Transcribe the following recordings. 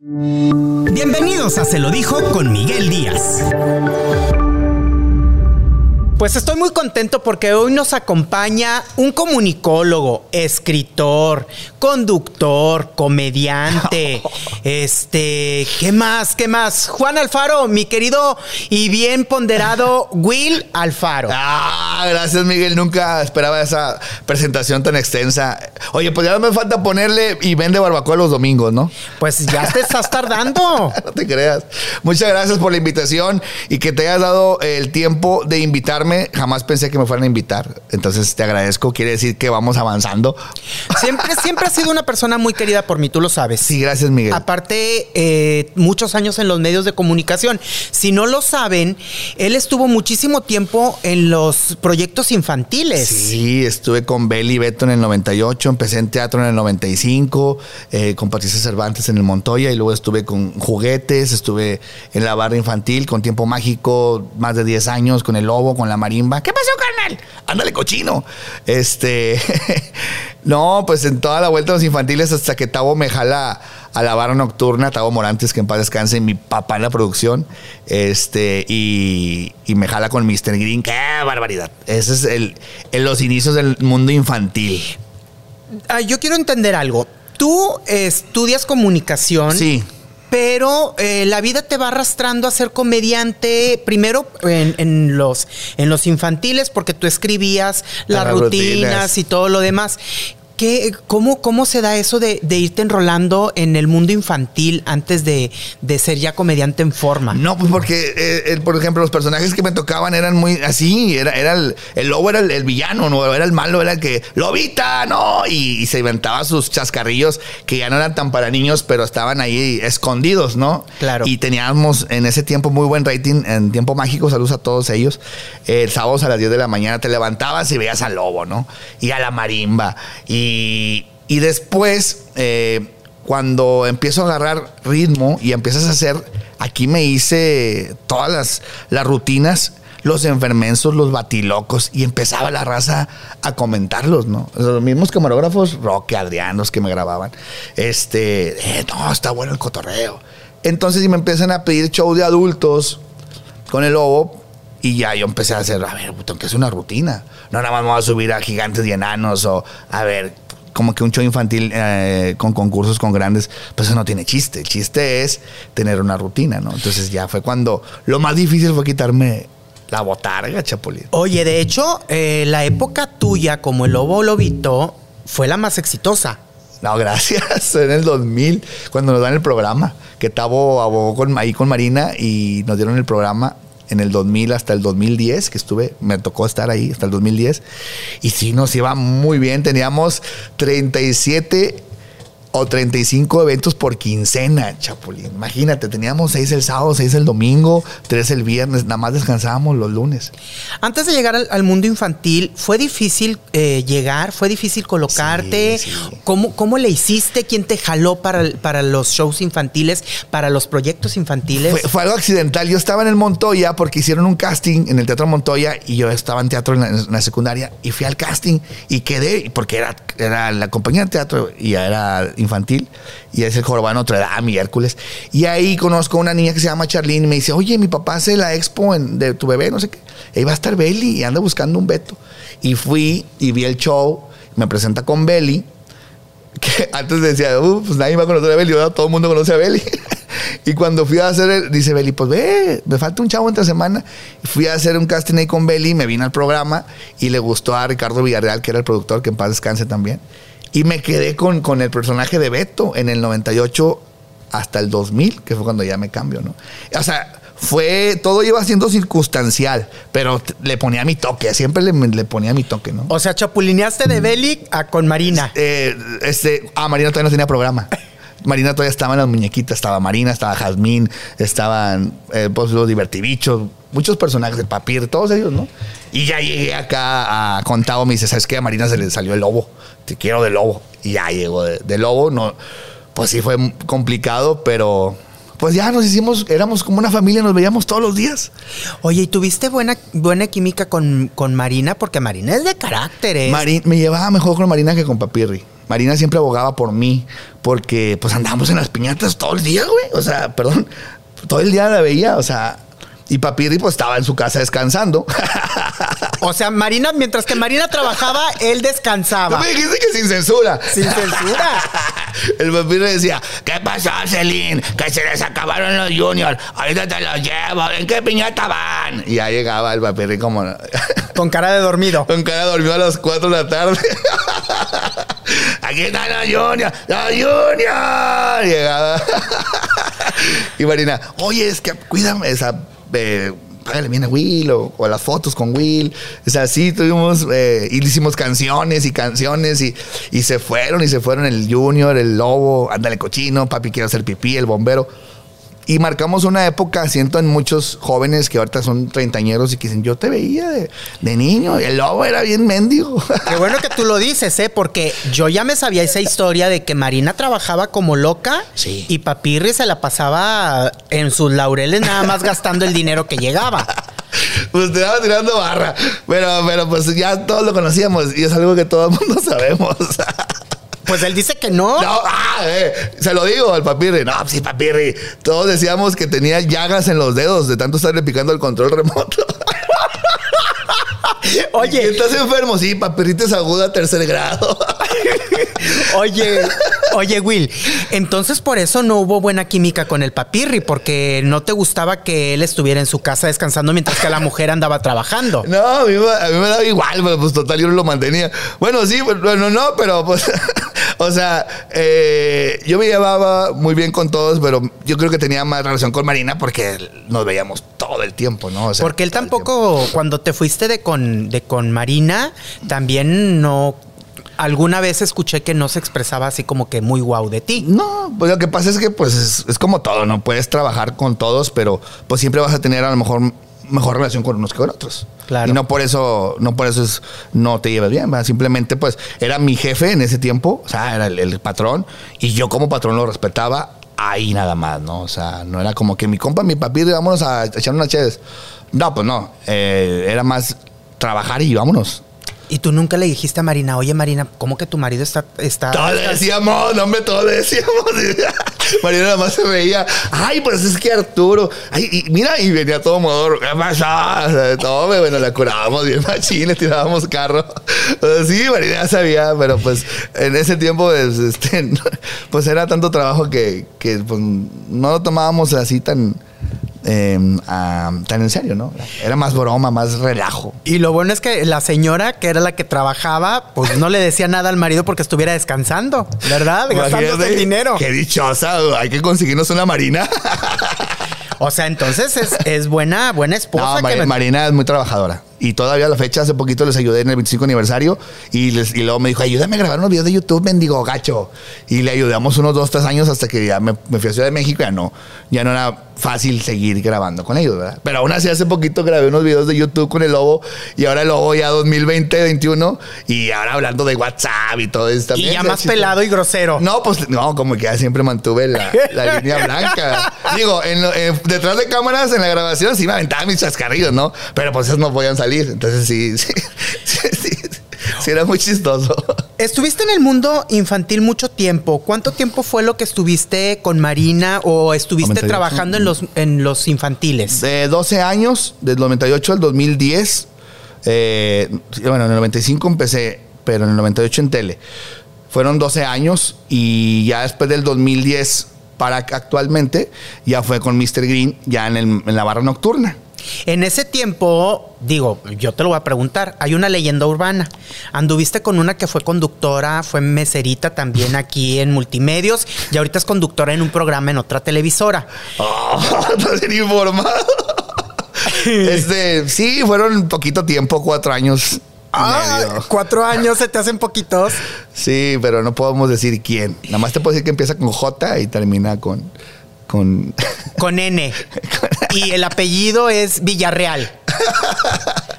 Bienvenidos a Se lo dijo con Miguel Díaz. Pues estoy muy contento porque hoy nos acompaña un comunicólogo, escritor, conductor, comediante. este, ¿qué más? ¿Qué más? Juan Alfaro, mi querido y bien ponderado Will Alfaro. Ah, gracias Miguel, nunca esperaba esa presentación tan extensa. Oye, pues ya no me falta ponerle y vende barbacoa los domingos, ¿no? Pues ya te estás tardando. no te creas. Muchas gracias por la invitación y que te hayas dado el tiempo de invitarme jamás pensé que me fueran a invitar. Entonces te agradezco. Quiere decir que vamos avanzando. Siempre, siempre has sido una persona muy querida por mí, tú lo sabes. Sí, gracias, Miguel. Aparte, eh, muchos años en los medios de comunicación. Si no lo saben, él estuvo muchísimo tiempo en los proyectos infantiles. Sí, estuve con Beli Beto en el 98, empecé en teatro en el 95, eh, con Patricia Cervantes en el Montoya y luego estuve con juguetes, estuve en la barra infantil con Tiempo Mágico más de 10 años, con el Lobo, con la marimba. ¿Qué pasó, carnal? Ándale, cochino. Este. no, pues en toda la vuelta de los infantiles hasta que Tavo me jala a la barra nocturna, Tavo Morantes, que en paz descanse, mi papá en la producción. Este, y, me jala con Mr. Green. ¡Qué barbaridad! Ese es el, en los inicios del mundo infantil. Ah, yo quiero entender algo. Tú estudias comunicación. Sí pero eh, la vida te va arrastrando a ser comediante primero en, los, en los infantiles porque tú escribías las, rutinas, y todo lo demás cómo, ¿Cómo se da eso de, irte enrolando en el mundo infantil antes de, ser ya comediante en forma? No, pues porque, eh, por ejemplo, los personajes que me tocaban eran muy así. Era, era el, lobo era el, villano, no era el malo, era el que, lobita, no. Y, se inventaba sus chascarrillos que ya no eran tan para niños, pero estaban ahí escondidos, ¿no? Claro. Y teníamos en ese tiempo muy buen rating, en tiempo mágico, saludos a todos ellos. el sábado a las 10 de la mañana te levantabas y veías al lobo, ¿no? Y a la marimba. Y y, después, eh, cuando empiezo a agarrar ritmo y empiezas a hacer, aquí me hice todas las, las rutinas los enfermensos, los batilocos, y empezaba la raza a comentarlos, ¿no? Los mismos camarógrafos, Roque, Adrián, los que me grababan, este, eh, no, está bueno el cotorreo. Entonces, y me empiezan a pedir show de adultos con el lobo, y ya yo empecé a hacer, a ver, tengo que hacer una rutina. No nada más me voy a subir a gigantes y enanos o, a ver, como que un show infantil eh, con concursos con grandes, pues eso no tiene chiste. El chiste es tener una rutina, ¿no? Entonces ya fue cuando lo más difícil fue quitarme la botarga, Chapulín. Oye, de hecho, eh, la época tuya como el lobo lobito fue la más exitosa. No, gracias. En el 2000, cuando nos dan el programa, que Tavo abogó con, ahí con Marina y nos dieron el programa en el 2000 hasta el 2010, que estuve, me tocó estar ahí hasta el 2010. Y sí, nos iba muy bien. Teníamos 37 o 35 eventos por quincena, Chapulín. Imagínate, teníamos 6 el sábado, 6 el domingo, 3 el viernes, nada más descansábamos los lunes. Antes de llegar al, mundo infantil, ¿fue difícil eh, llegar? ¿Fue difícil colocarte? ¿Cómo, le hiciste? ¿Quién te jaló para, para los shows infantiles, para los proyectos infantiles? Fue, algo accidental. Yo estaba en el Montoya porque hicieron un casting en el Teatro Montoya y yo estaba en teatro en la, secundaria y fui al casting y quedé, porque era, era la compañía de teatro y era infantil y es el jorobado Notre Dame y Hércules. Y ahí conozco a una niña que se llama Charlene y me dice, oye, mi papá hace la expo de tu bebé, no sé qué. Ahí va a estar Belly y anda buscando un Beto. Y fui y vi el show, me presenta con Belly, que antes decía, uh, pues nadie va a conocer a Belly, todo el mundo conoce a Belly. y cuando fui a hacer, dice Belly, pues ve, me falta un chavo entre semana. fui a hacer un casting ahí con Belly, me vine al programa y le gustó a Ricardo Villarreal, que era el productor, que en paz descanse también. Y me quedé con, con el personaje de Beto en el 98 hasta el 2000, que fue cuando ya me cambio, ¿no? O sea, fue, todo iba siendo circunstancial, pero le ponía mi toque, siempre le, le ponía mi toque, ¿no? O sea, chapulineaste de Belly a con Marina. Eh, este, ah, Marina todavía no tenía programa. Marina todavía estaban las muñequitas, estaba Marina, estaba Jazmín, estaban eh, pues, los divertibichos, muchos personajes de papir, todos ellos, ¿no? Y ya llegué acá a Contado, me dice, ¿sabes qué? A Marina se le salió el lobo, te quiero de lobo. Y ya llegó de, de lobo, no, pues sí fue complicado, pero pues ya nos hicimos, éramos como una familia, nos veíamos todos los días. Oye, ¿y tuviste buena, buena química con, con Marina? Porque Marina es de carácter, ¿eh? me llevaba mejor con Marina que con Papirri. Marina siempre abogaba por mí, porque pues andábamos en las piñatas todo el día, güey. O sea, perdón, todo el día la veía, o sea, y Papirri pues estaba en su casa descansando. O sea, Marina, mientras que Marina trabajaba, él descansaba. No me dijiste que sin censura. Sin censura. El Papirri decía, ¿qué pasó, Celine? Que se les acabaron los juniors. Ahorita te los llevo. ¿En qué piñata van? Y ya llegaba el Papirri como... Con cara de dormido. Con cara de dormido a las 4 de la tarde. Aquí están los juniors. ¡Los juniors! Llegaba. y Marina, oye, es que cuídame esa eh, págale bien a Will o, las fotos con Will. O sea, sí tuvimos eh, y hicimos canciones y canciones y, y se fueron y se fueron el Junior, el Lobo, Ándale Cochino, Papi Quiero hacer pipí, el Bombero. Y marcamos una época, siento en muchos jóvenes que ahorita son treintañeros y que dicen, yo te veía de, niño, el lobo era bien mendigo. Qué bueno que tú lo dices, ¿eh? Porque yo ya me sabía esa historia de que Marina trabajaba como loca y Papirri se la pasaba en sus laureles nada más gastando el dinero que llegaba. Pues te estaba tirando barra, pero, pero pues ya todos lo conocíamos y es algo que todo el mundo sabemos. Pues él dice que no. No, ah, eh, se lo digo al papirri. No, sí, papirri. Todos decíamos que tenía llagas en los dedos de tanto estarle picando el control remoto. Oye. ¿Estás enfermo? Sí, papirrites aguda tercer grado. oye, oye, Will. Entonces por eso no hubo buena química con el papirri, porque no te gustaba que él estuviera en su casa descansando mientras que la mujer andaba trabajando. No, a mí, me daba igual, pero pues total yo no lo mantenía. Bueno, sí, bueno, no, pero pues. O sea, eh, yo me llevaba muy bien con todos, pero yo creo que tenía más relación con Marina porque nos veíamos todo el tiempo, ¿no? porque él tampoco, cuando te fuiste de con, de con Marina, también no alguna vez escuché que no se expresaba así como que muy guau de ti. No, pues lo que pasa es que pues es, como todo, ¿no? Puedes trabajar con todos, pero pues siempre vas a tener a lo mejor mejor relación con unos que con otros. Claro. Y no por eso, no por eso es, no te llevas bien, simplemente pues era mi jefe en ese tiempo, o sea, era el, patrón, y yo como patrón lo respetaba ahí nada más, ¿no? O sea, no era como que mi compa, mi papi, vámonos a echar unas chedes. No, pues no, eh, era más trabajar y vámonos. Y tú nunca le dijiste a Marina, oye Marina, ¿cómo que tu marido está... está todo le decíamos, no hombre, todo le decíamos. Marina nada más se veía, ay, pues es que Arturo, ay, y mira, y venía todo modo, ¿qué pasa? Todo, bueno, la curábamos bien machín, le tirábamos carro. sí, Marina ya sabía, pero pues en ese tiempo, pues, este, pues era tanto trabajo que, que pues, no lo tomábamos así tan Em, tan en serio, ¿no? Era más broma, más relajo. Y lo bueno es que la señora, que era la que trabajaba, pues no le decía nada al marido porque estuviera descansando, ¿verdad? Gastándose el dinero. Qué dichosa, hay que conseguirnos una marina. O sea, entonces es, buena, buena esposa. No, Marina es muy trabajadora. Y todavía a la fecha, hace poquito les ayudé en el 25 aniversario y, les, y luego me dijo, ayúdame a grabar unos videos de YouTube, mendigo gacho. Y le ayudamos unos dos, tres años hasta que ya me, me fui a Ciudad de México. Ya no, ya no era fácil seguir grabando con ellos, ¿verdad? Pero aún así hace poquito grabé unos videos de YouTube con el Lobo y ahora el Lobo ya 2020, 2021 y ahora hablando de WhatsApp y todo esto. Y ya más pelado y grosero. No, pues no, como que ya siempre mantuve la, línea blanca. Digo, detrás de cámaras en la grabación sí me aventaba mis chascarrillos, ¿no? Pero pues esos no podían salir. Entonces sí, sí, sí, sí, sí era muy chistoso. Estuviste en el mundo infantil mucho tiempo. ¿Cuánto tiempo fue lo que estuviste con Marina o estuviste trabajando en los, en los infantiles? De 12 años, del 98 al 2010. Eh, bueno, en el 95 empecé, pero en el 98 en tele. Fueron 12 años y ya después del 2010 para actualmente ya fue con Mr. Green ya en, en la barra nocturna. En ese tiempo, digo, yo te lo voy a preguntar, hay una leyenda urbana. Anduviste con una que fue conductora, fue meserita también aquí en Multimedios y ahorita es conductora en un programa en otra televisora. Oh, informado. este, sí, fueron poquito tiempo, cuatro años Ah, medio. cuatro años se te hacen poquitos. Sí, pero no podemos decir quién. Nada más te puedo decir que empieza con J y termina con. Con Con N. Y el apellido es Villarreal.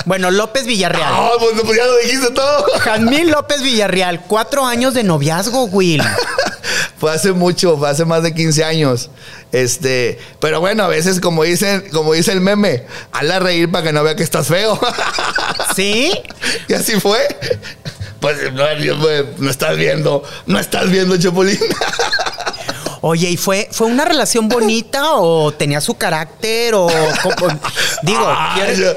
Bueno, López Villarreal. Ah, pues, pues ya lo dijiste todo. Jazmín López Villarreal. Cuatro años de noviazgo, Will. Fue hace mucho, fue hace más de 15 años. Este, pero bueno, a veces como dicen, como dice el meme, hazla reír para que no vea que estás feo. ¿Sí? y así fue. Pues no, no estás viendo, no estás viendo, Chapulín. Oye, ¿y fue, fue una relación bonita o tenía su carácter o digo, Ah, ¿quieres- yo-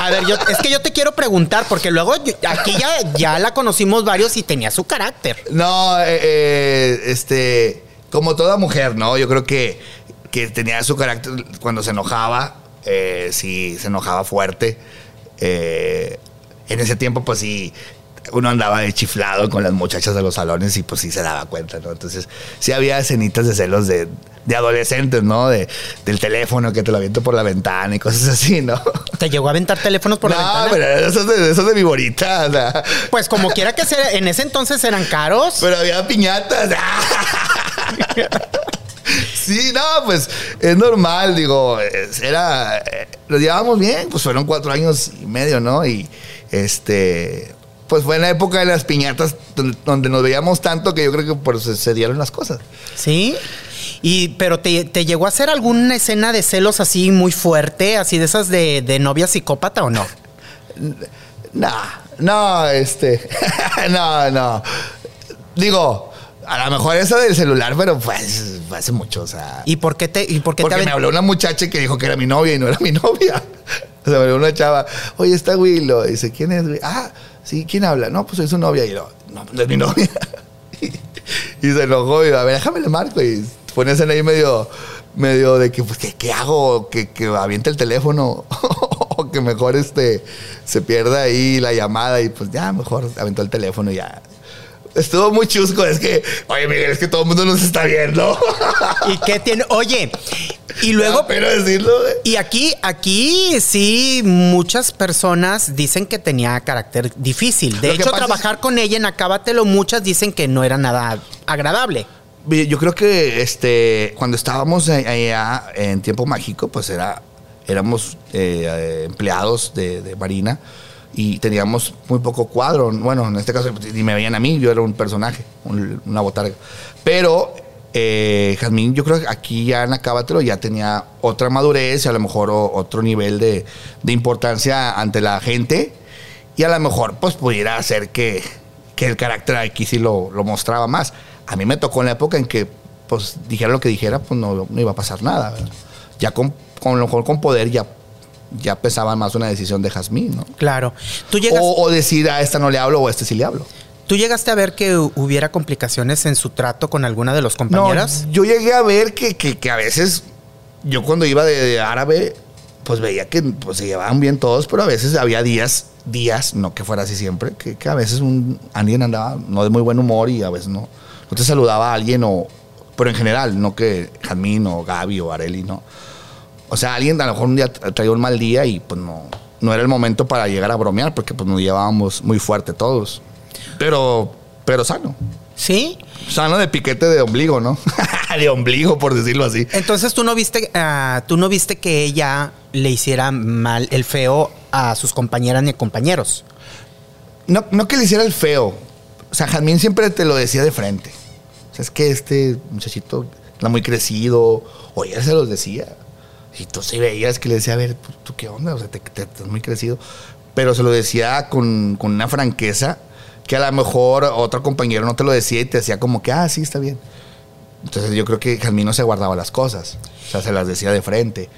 a ver, yo, es que yo te quiero preguntar porque luego yo- aquí ya, ya la conocimos varios y tenía su carácter. No, eh, eh, este, como toda mujer, ¿no? Yo creo que, que tenía su carácter cuando se enojaba, eh, sí, se enojaba fuerte. Eh, en ese tiempo, pues sí, uno andaba de chiflado con las muchachas de los salones y pues sí se daba cuenta, ¿no? Entonces, sí había escenitas de celos de, de adolescentes, ¿no? De, del teléfono que te lo aviento por la ventana y cosas así, ¿no? ¿Te llegó a aventar teléfonos por no, la ventana? pero eso es de, eso es de mi bonita, o sea, Pues como quiera que sea, en ese entonces eran caros. Pero había piñatas. Sí, no, pues es normal, digo, era, eh, lo llevábamos bien, pues fueron cuatro años y medio, ¿no? Y este, pues fue en la época de las piñatas donde, nos veíamos tanto que yo creo que por eso se dieron las cosas. ¿Sí? Y, pero te, te llegó a hacer alguna escena de celos así muy fuerte, así de esas de, de novia psicópata o no? No, no, este, no, no. Digo, a lo mejor eso del celular, pero pues fue hace mucho, o sea. ¿Y por qué te, y por qué Porque te me habló una muchacha que dijo que era mi novia y no era mi novia. O sea, me habló una chava, oye, está Willow. Dice, ¿quién es? Ah, sí, ¿quién habla? No, pues soy su novia. Y yo, no, no es mi novia. y, se enojó y a ver, déjame le marco. Y pones en ahí medio, medio de que, pues, ¿qué, qué hago? Que, que aviente el teléfono. o que mejor este, se pierda ahí la llamada. Y pues ya, mejor aventó el teléfono y ya. Estuvo muy chusco. Es que, oye, Miguel, es que todo el mundo nos está viendo. ¿Y qué tiene? Oye, y luego... Pero decirlo. Y aquí, aquí sí, muchas personas dicen que tenía carácter difícil. De hecho, es- trabajar con ella en Acábatelo, muchas dicen que no era nada agradable. Yo creo que este, cuando estábamos allá en tiempo mágico, pues era, éramos eh, eh, empleados de, de Marina y teníamos muy poco cuadro. Bueno, en este caso ni me veían a mí, yo era un personaje, un- una botarga. Pero eh, Jazmín, yo creo que aquí ya en Acábatelo ya tenía otra madurez y a lo mejor o- otro nivel de, de importancia ante la gente y a lo mejor pues pudiera hacer que, que el carácter aquí sí lo, lo mostraba más. A mí me tocó en la época en que pues dijera lo que dijera, pues no, no iba a pasar nada. ¿verdad? Ya con, con lo mejor con poder ya, ya pesaba más una decisión de Jazmín, ¿no? Claro. Tú, llegas, O, o decir a esta no le hablo o a este sí le hablo. ¿Tú llegaste a ver que hu- hubiera complicaciones en su trato con alguna de los compañeras? No, yo llegué a ver que, que- que a veces, yo cuando iba de, de árabe, pues veía que pues, se llevaban bien todos, pero a veces había días, días, no que fuera así siempre, que, que a veces un, alguien andaba no de muy buen humor y a veces no, no te saludaba a alguien, o, pero en general, no que Jamín o Gaby o Areli, no. O sea, alguien a lo mejor un día tra- traía un mal día y pues no, no era el momento para llegar a bromear porque pues nos llevábamos muy fuerte todos. Pero, pero sano. ¿Sí? Sano de piquete de ombligo, ¿no? de ombligo, por decirlo así. Entonces tú no viste, ah, tú no viste que ella le hiciera mal el feo a sus compañeras ni compañeros. No, no que le hiciera el feo. O sea, Jazmín siempre te lo decía de frente. O sea, es que este muchachito está muy crecido. O ella se los decía. Y tú sí veías que le decía, a ver, pues, ¿tú qué onda? O sea, te, te- estás muy crecido. Pero se lo decía con, con una franqueza que a lo mejor otro compañero no te lo decía y te decía como que, ah, sí, está bien. Entonces yo creo que Jazmín no se guardaba las cosas. O sea, se las decía de frente.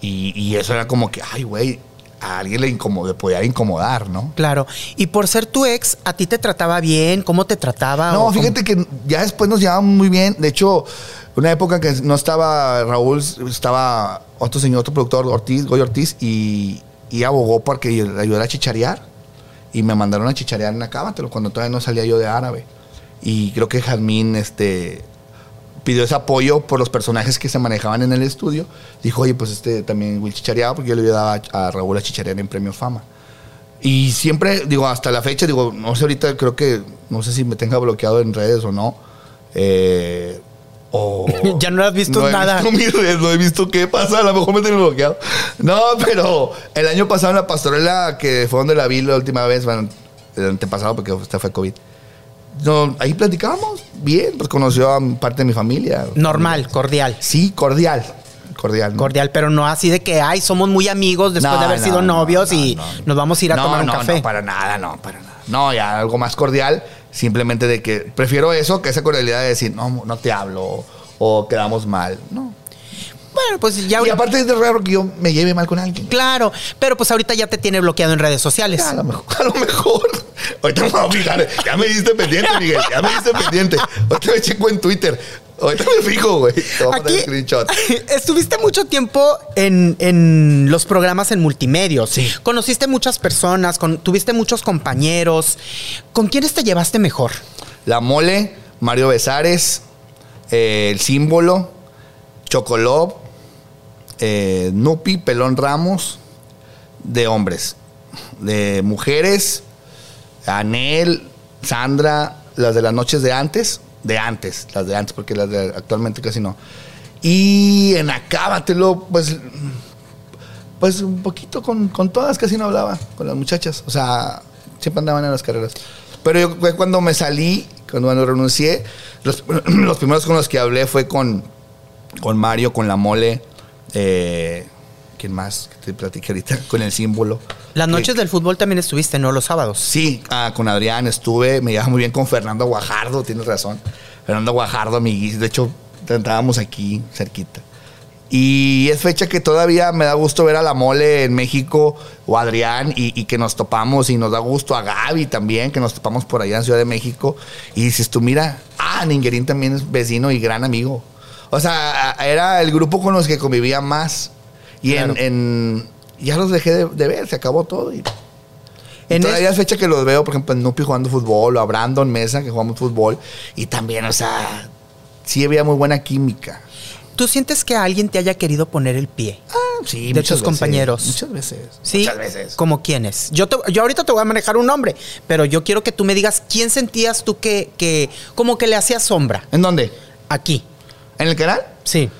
Y, y eso era como que, ay, güey, a alguien le incomodó, podía incomodar, ¿no? Claro. Y por ser tu ex, ¿a ti te trataba bien? ¿Cómo te trataba? No, ¿O cómo- fíjate que ya después nos llevábamos muy bien. De hecho, una época que no estaba Raúl, estaba otro señor, otro productor, Ortiz, Goy Ortiz, y, y abogó porque le ayudara a chicharear. Y me mandaron a chicharear en Acábatelo cuando todavía no salía yo de árabe. Y creo que Jazmín este, pidió ese apoyo por los personajes que se manejaban en el estudio. Dijo, oye, pues este también Will chichareaba porque yo le ayudaba a, a Raúl a chicharear en Premio Fama. Y siempre, digo, hasta la fecha, digo, no sé ahorita, creo que, no sé si me tenga bloqueado en redes o no. Eh, o ya no has visto no he nada. visto mis redes, no he visto qué pasa, a lo mejor me tengo bloqueado. No, pero el año pasado en la pastorela, que fue donde la vi la última vez, bueno, el antepasado, porque esta fue COVID. No, ahí platicábamos bien, pues conoció a parte de mi familia. Normal, cordial. Sí, cordial. Cordial. ¿no? Cordial, pero no así de que, ay, somos muy amigos después No, de haber sido no, novios no, y no. nos vamos a ir a tomar un no, café. No, para nada, no, para nada. No, ya algo más cordial, simplemente de que prefiero eso que esa cordialidad de decir, no, no te hablo o quedamos mal. No. Bueno, pues ya Y aparte es de raro que yo me lleve mal con alguien. Claro, pero pues ahorita ya te tiene bloqueado en redes sociales. A lo mejor. A lo mejor. Ahorita me voy a fijar. Ya me diste pendiente, Miguel. Ya me diste pendiente. Ahorita me checo en Twitter. Ahorita me fijo, güey. Aquí el screenshot. estuviste mucho tiempo en, en los programas en multimedios. Sí. Conociste muchas personas, con- tuviste muchos compañeros. ¿Con quiénes te llevaste mejor? La Mole, Mario Besares, eh, El Símbolo, Chocolob, eh, Nupi, Pelón Ramos, de hombres. De mujeres, Anel, Sandra, las de las noches de antes, de antes, las de antes, porque las de actualmente casi no. Y en Acábatelo, pues, pues un poquito con, con todas casi no hablaba, con las muchachas. O sea, siempre andaban en las carreras. Pero yo cuando me salí, cuando, cuando renuncié, los, los primeros con los que hablé fue con, con Mario, con la mole, eh, ¿quién más? Que te platiqué ahorita, con el símbolo. Las Que- noches del fútbol también estuviste, ¿no? Los sábados. Sí, ah, con Adrián estuve, me llevaba muy bien con Fernando Guajardo, tienes razón. Fernando Guajardo, amiguis, de hecho, entrábamos aquí cerquita. Y es fecha que todavía me da gusto ver a la mole en México o a Adrián y, y que nos topamos y nos da gusto a Gaby también, que nos topamos por allá en Ciudad de México. Y dices tú, mira, ah, Ninguerín también es vecino y gran amigo. O sea, a- era el grupo con los que convivía más. Y en- Claro. en, ya los dejé de, de ver, se acabó todo. Y En Todavía es- fecha que los veo, por ejemplo, en Nupi jugando fútbol o a Brandon Mesa que jugamos fútbol. Y también, o sea, sí había muy buena química. ¿Tú sientes que alguien te haya querido poner el pie? Ah, sí, De muchas tus compañeros. veces, Muchas veces. ¿Sí? Muchas veces. ¿Como quiénes? Yo, te- yo ahorita te voy a manejar un nombre, pero yo quiero que tú me digas quién sentías tú que, que como que le hacía sombra ¿En dónde? aquí. ¿En el canal? Sí.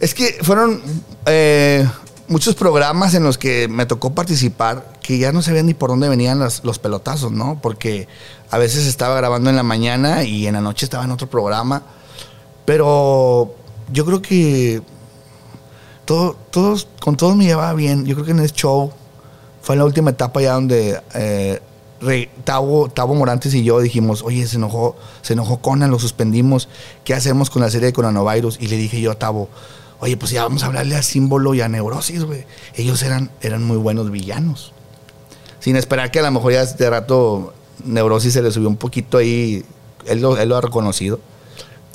Es que fueron eh, muchos programas en los que me tocó participar que ya no sabían ni por dónde venían las- los pelotazos, ¿no? Porque a veces estaba grabando en la mañana y en la noche estaba en otro programa. Pero yo creo que todo- todos, con todos me llevaba bien. Yo creo que en el show fue la última etapa ya donde eh, re- Tavo, Tavo Morantes y yo dijimos, oye, se enojó, se enojó Conan, lo suspendimos. ¿Qué hacemos con la serie de Coronavirus? Y le dije yo a Tavo, oye, pues ya vamos a hablarle a Símbolo y a Neurosis, güey. Ellos eran, eran muy buenos villanos. Sin esperar que a lo mejor ya de rato Neurosis se le subió un poquito ahí. Él lo, él lo ha reconocido.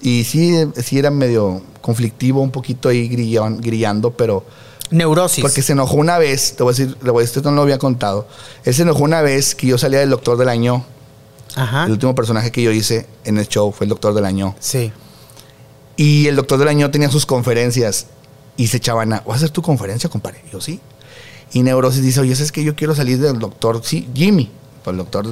Y sí, sí era medio conflictivo, un poquito ahí grillan- grillando, pero... Neurosis. Porque se enojó una vez, te voy a decir, le voy a decir, esto no lo había contado. Él se enojó una vez que yo salía del Doctor del Año. Ajá. El último personaje que yo hice en el show fue el Doctor del Año. Sí. Y el Doctor del Año tenía sus conferencias y se echaban a, ¿vas a hacer tu conferencia, compadre? Yo sí. Y Neurosis dice, oye, es que yo quiero salir del Doctor, sí, Jimmy, el Doctor.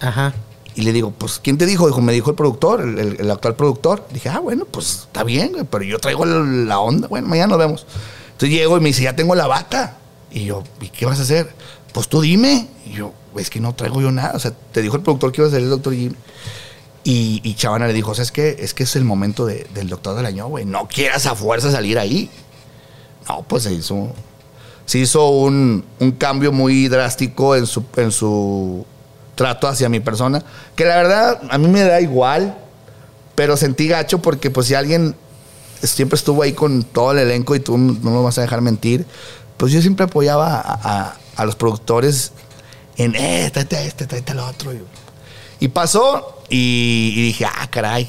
Ajá. Y le digo, pues, ¿quién te dijo? Dijo, me dijo el productor, el, el- el actual productor. Dije, ah, bueno, pues está bien, pero yo traigo la, la onda. Bueno, mañana nos vemos. Entonces llego y me dice, ya tengo la bata. Y yo, ¿y qué vas a hacer? Pues tú dime. Y yo, es que no traigo yo nada. O sea, te dijo el productor que iba a ser el doctor Jimmy. Y, y Chavana le dijo, ¿sabes qué? Es que es el momento de- del doctor del año, güey. No quieras a fuerza salir ahí. No, pues se hizo. Se hizo un, un cambio muy drástico en su, en su trato hacia mi persona. Que la verdad, a mí me da igual. Pero sentí gacho porque, pues, si alguien siempre estuvo ahí con todo el elenco y tú no me vas a dejar mentir, pues yo siempre apoyaba a, a- a los productores en, eh, tráete este, tráete al otro. Y, pasó y, y dije, ah, caray.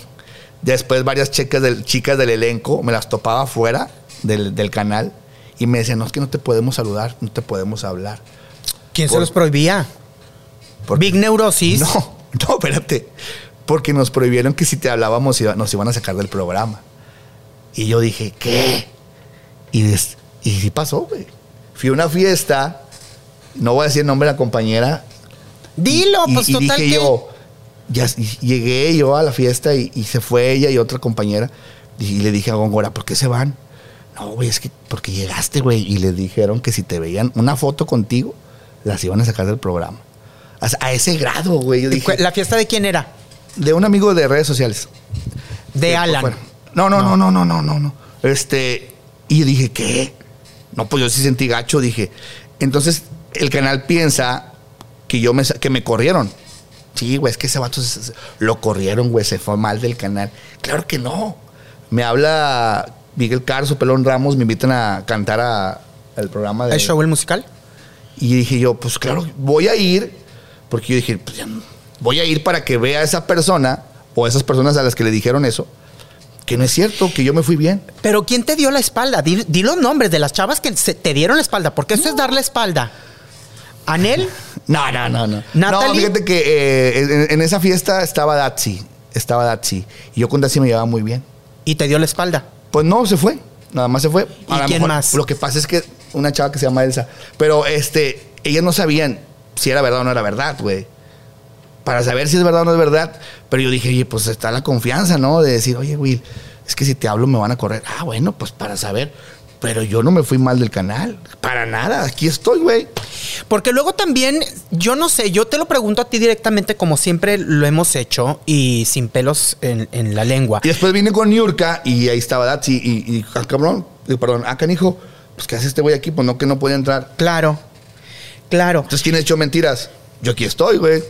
Después varias chicas del, chicas del elenco me las topaba afuera del, del canal y me decían, no, es que no te podemos saludar, no te podemos hablar. ¿Quién se los prohibía? Porque- Big Neurosis. No, no, espérate. Porque nos prohibieron que si te hablábamos nos iban a sacar del programa. Y yo dije, ¿qué? Y, des- y sí pasó, güey. Fui a una fiesta No voy a decir el nombre de la compañera. Dilo, y, pues y total dije que- yo, ya y llegué yo a la fiesta y, y se fue ella y otra compañera. Y le dije a Góngora, ¿por qué se van? No, güey, es que porque llegaste, güey. Y le dijeron que si te veían una foto contigo, las iban a sacar del programa. A, a ese grado, güey. Yo dije, ¿La fiesta de quién era? de un amigo de redes sociales. De Alan. No, no, no, no, no, no, no, no. Este, y dije, ¿qué? No, pues yo sí sentí gacho, dije. Entonces, el canal piensa que yo me, que me corrieron. Sí, güey, es que ese vato se- se- lo corrieron, güey, se fue mal del canal. Claro que no. Me habla Miguel Carso, Pelón Ramos, me invitan a cantar a- al programa de... ¿El show, el musical? Y dije yo, pues claro, voy a ir, porque yo dije, pues ya voy a ir para que vea a esa persona o a esas personas a las que le dijeron eso, que no es cierto, que yo me fui bien. Pero ¿quién te dio la espalda? Di, di los nombres de las chavas que se- te dieron la espalda, porque eso es dar la espalda. ¿Anel? No, no, no, no. No, ¿Natalie? fíjate que eh, en, en esa fiesta estaba Datsi, estaba Datsi, y yo con Datsi me llevaba muy bien. Y te dio la espalda. Pues no, se fue. Nada más se fue. ¿Y quién más? Lo que pasa es que una chava que se llama Elsa. Pero este, ellas no sabían si era verdad o no era verdad, güey. Para saber si es verdad o no es verdad. Pero yo dije, oye, pues está la confianza, ¿no? De decir, oye, Will, es que si te hablo me van a correr. Ah, bueno, pues para saber. Pero yo no me fui mal del canal. Para nada. Aquí estoy, güey. Porque luego también, yo no sé, yo te lo pregunto a ti directamente como siempre lo hemos hecho y sin pelos en, en la lengua. Y después vine con Niurka y ahí estaba Datsi. Y, y ah, cabrón, y, perdón, ah, canijo, pues ¿qué hace este güey aquí? Pues no, que no puede entrar. Claro, claro. Entonces, ¿quién ha hecho mentiras? Yo aquí estoy, güey.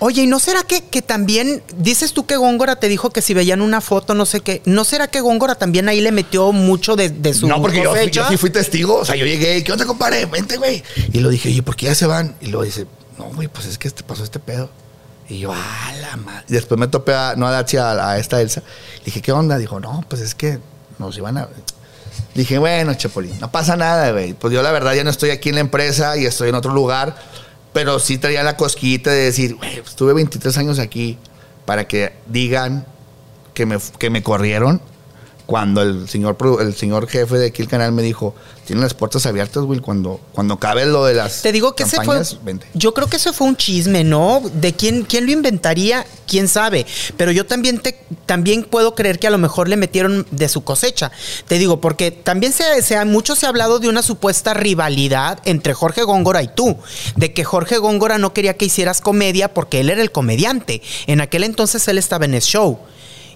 Oye, ¿y no será que, que también, dices tú que Góngora te dijo que si veían una foto, no sé qué, ¿no será que Góngora también ahí le metió mucho de, de su No, porque yo, sí fui testigo. O sea, yo llegué, ¿qué onda, compadre? Vente, güey. Y lo dije, oye, ¿por qué ya se van? Y luego dice, no, güey, pues es que este pasó este pedo. Y yo, ah, la madre. Y después me topé a, no a Dachi, a, a esta Elsa. Le dije, ¿qué onda? Dijo, no, pues es que nos iban a. Dije, bueno, Chapulín, no pasa nada, güey. Pues yo la verdad ya no estoy aquí en la empresa y estoy en otro lugar. Pero sí traía la cosquillita de decir, güey, pues, estuve 23 años aquí para que digan que me, que me corrieron cuando el señor, el señor jefe de aquí el canal me dijo, tienen las puertas abiertas, Will, cuando, cuando cabe lo de las Te digo que ese fue. vente. Yo creo que ese fue un chisme, ¿no? De quién, quién lo inventaría, quién sabe. Pero yo también te, también puedo creer que a lo mejor le metieron de su cosecha. Te digo, porque también se, se mucho se ha hablado de una supuesta rivalidad entre Jorge Góngora y tú. De que Jorge Góngora no quería que hicieras comedia porque él era el comediante. En aquel entonces él estaba en el show.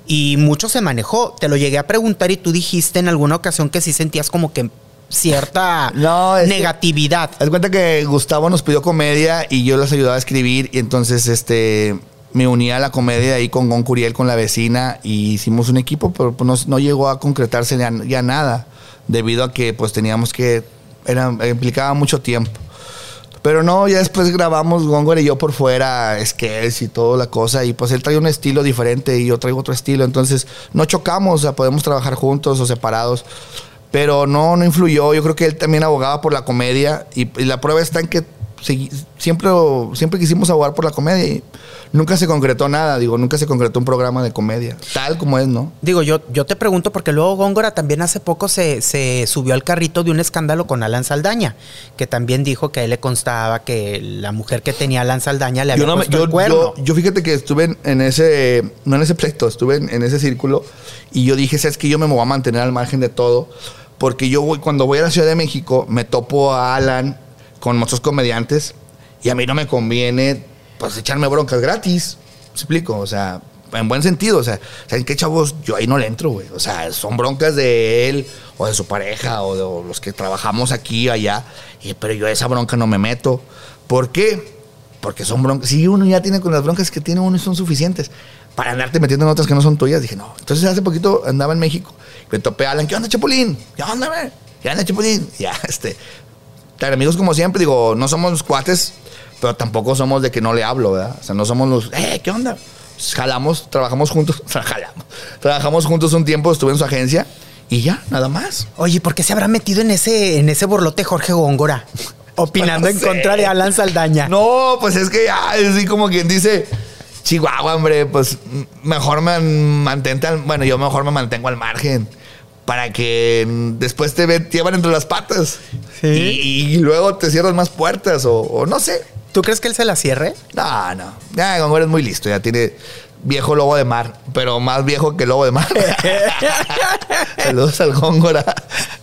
Y mucho se manejó. Te lo llegué a preguntar y tú dijiste en alguna ocasión que sí sentías como que cierta No, es que- negatividad. Haz cuenta que Gustavo nos pidió comedia y yo les ayudaba a escribir y entonces este me unía a la comedia ahí con Gon Curiel, con la vecina y hicimos un equipo, pero pues no, no llegó a concretarse ya, ya nada debido a que pues teníamos que, era, implicaba mucho tiempo. Pero no, ya después grabamos Góngora y yo por fuera, sketches y toda la cosa. Y pues él trae un estilo diferente y yo traigo otro estilo. Entonces no chocamos, o sea, podemos trabajar juntos o separados. Pero no, no influyó. Yo creo que él también abogaba por la comedia. Y, y la prueba está en que siempre, siempre quisimos abogar por la comedia. Y nunca se concretó nada. Digo, nunca se concretó un programa de comedia. Tal como es, ¿no? Digo, yo, yo te pregunto porque luego Góngora también hace poco se, se subió al carrito de un escándalo con Alan Saldaña, que también dijo que a él le constaba que la mujer que tenía Alan Saldaña le había Yo, no me- puesto yo- el cuerno. yo- yo fíjate que estuve en, en ese, no en ese pleito, estuve en, en ese círculo y yo dije, sabes que yo me voy a mantener al margen de todo, porque yo voy, cuando voy a la Ciudad de México, me topo a Alan con muchos comediantes y a mí no me conviene, pues, echarme broncas gratis, ¿me explico? O sea, en buen sentido, o sea, ¿saben qué chavos? Yo ahí no le entro, güey. O sea, son broncas de él o de su pareja o de o los que trabajamos aquí o allá, y- pero yo a esa bronca no me meto. ¿Por qué? Porque son broncas. Si uno ya tiene con las broncas que tiene uno son suficientes. Para andarte metiendo en otras que no son tuyas, dije, no. Entonces hace poquito andaba en México. Me topé a Alan. ¿Qué onda, Chapulín? ¿Qué onda, güey? ¿Qué onda, Chapulín? Ya, este. Tan amigos como siempre, digo, no somos cuates, pero tampoco somos de que no le hablo, ¿verdad? O sea, no somos los, eh, ¿qué onda? Pues, Jalamos, trabajamos juntos, jalamos. Trabajamos juntos un tiempo, estuve en su agencia y ya, nada más. Oye, ¿por qué se habrá metido en ese, en ese borlote Jorge Góngora? Opinando No en contra de Alan Saldaña. No, pues es que ya, es así como quien dice, Chihuahua, hombre, pues mejor me mantente al, bueno, yo mejor me mantengo al margen. Para que mm, después te, llevan entre las patas. Y, luego te cierras más puertas o, no sé. ¿Tú crees que él se la cierre? No, no. Ya, Góngora es muy listo. Ya tiene viejo lobo de mar, pero más viejo que lobo de mar. Saludos al Góngora.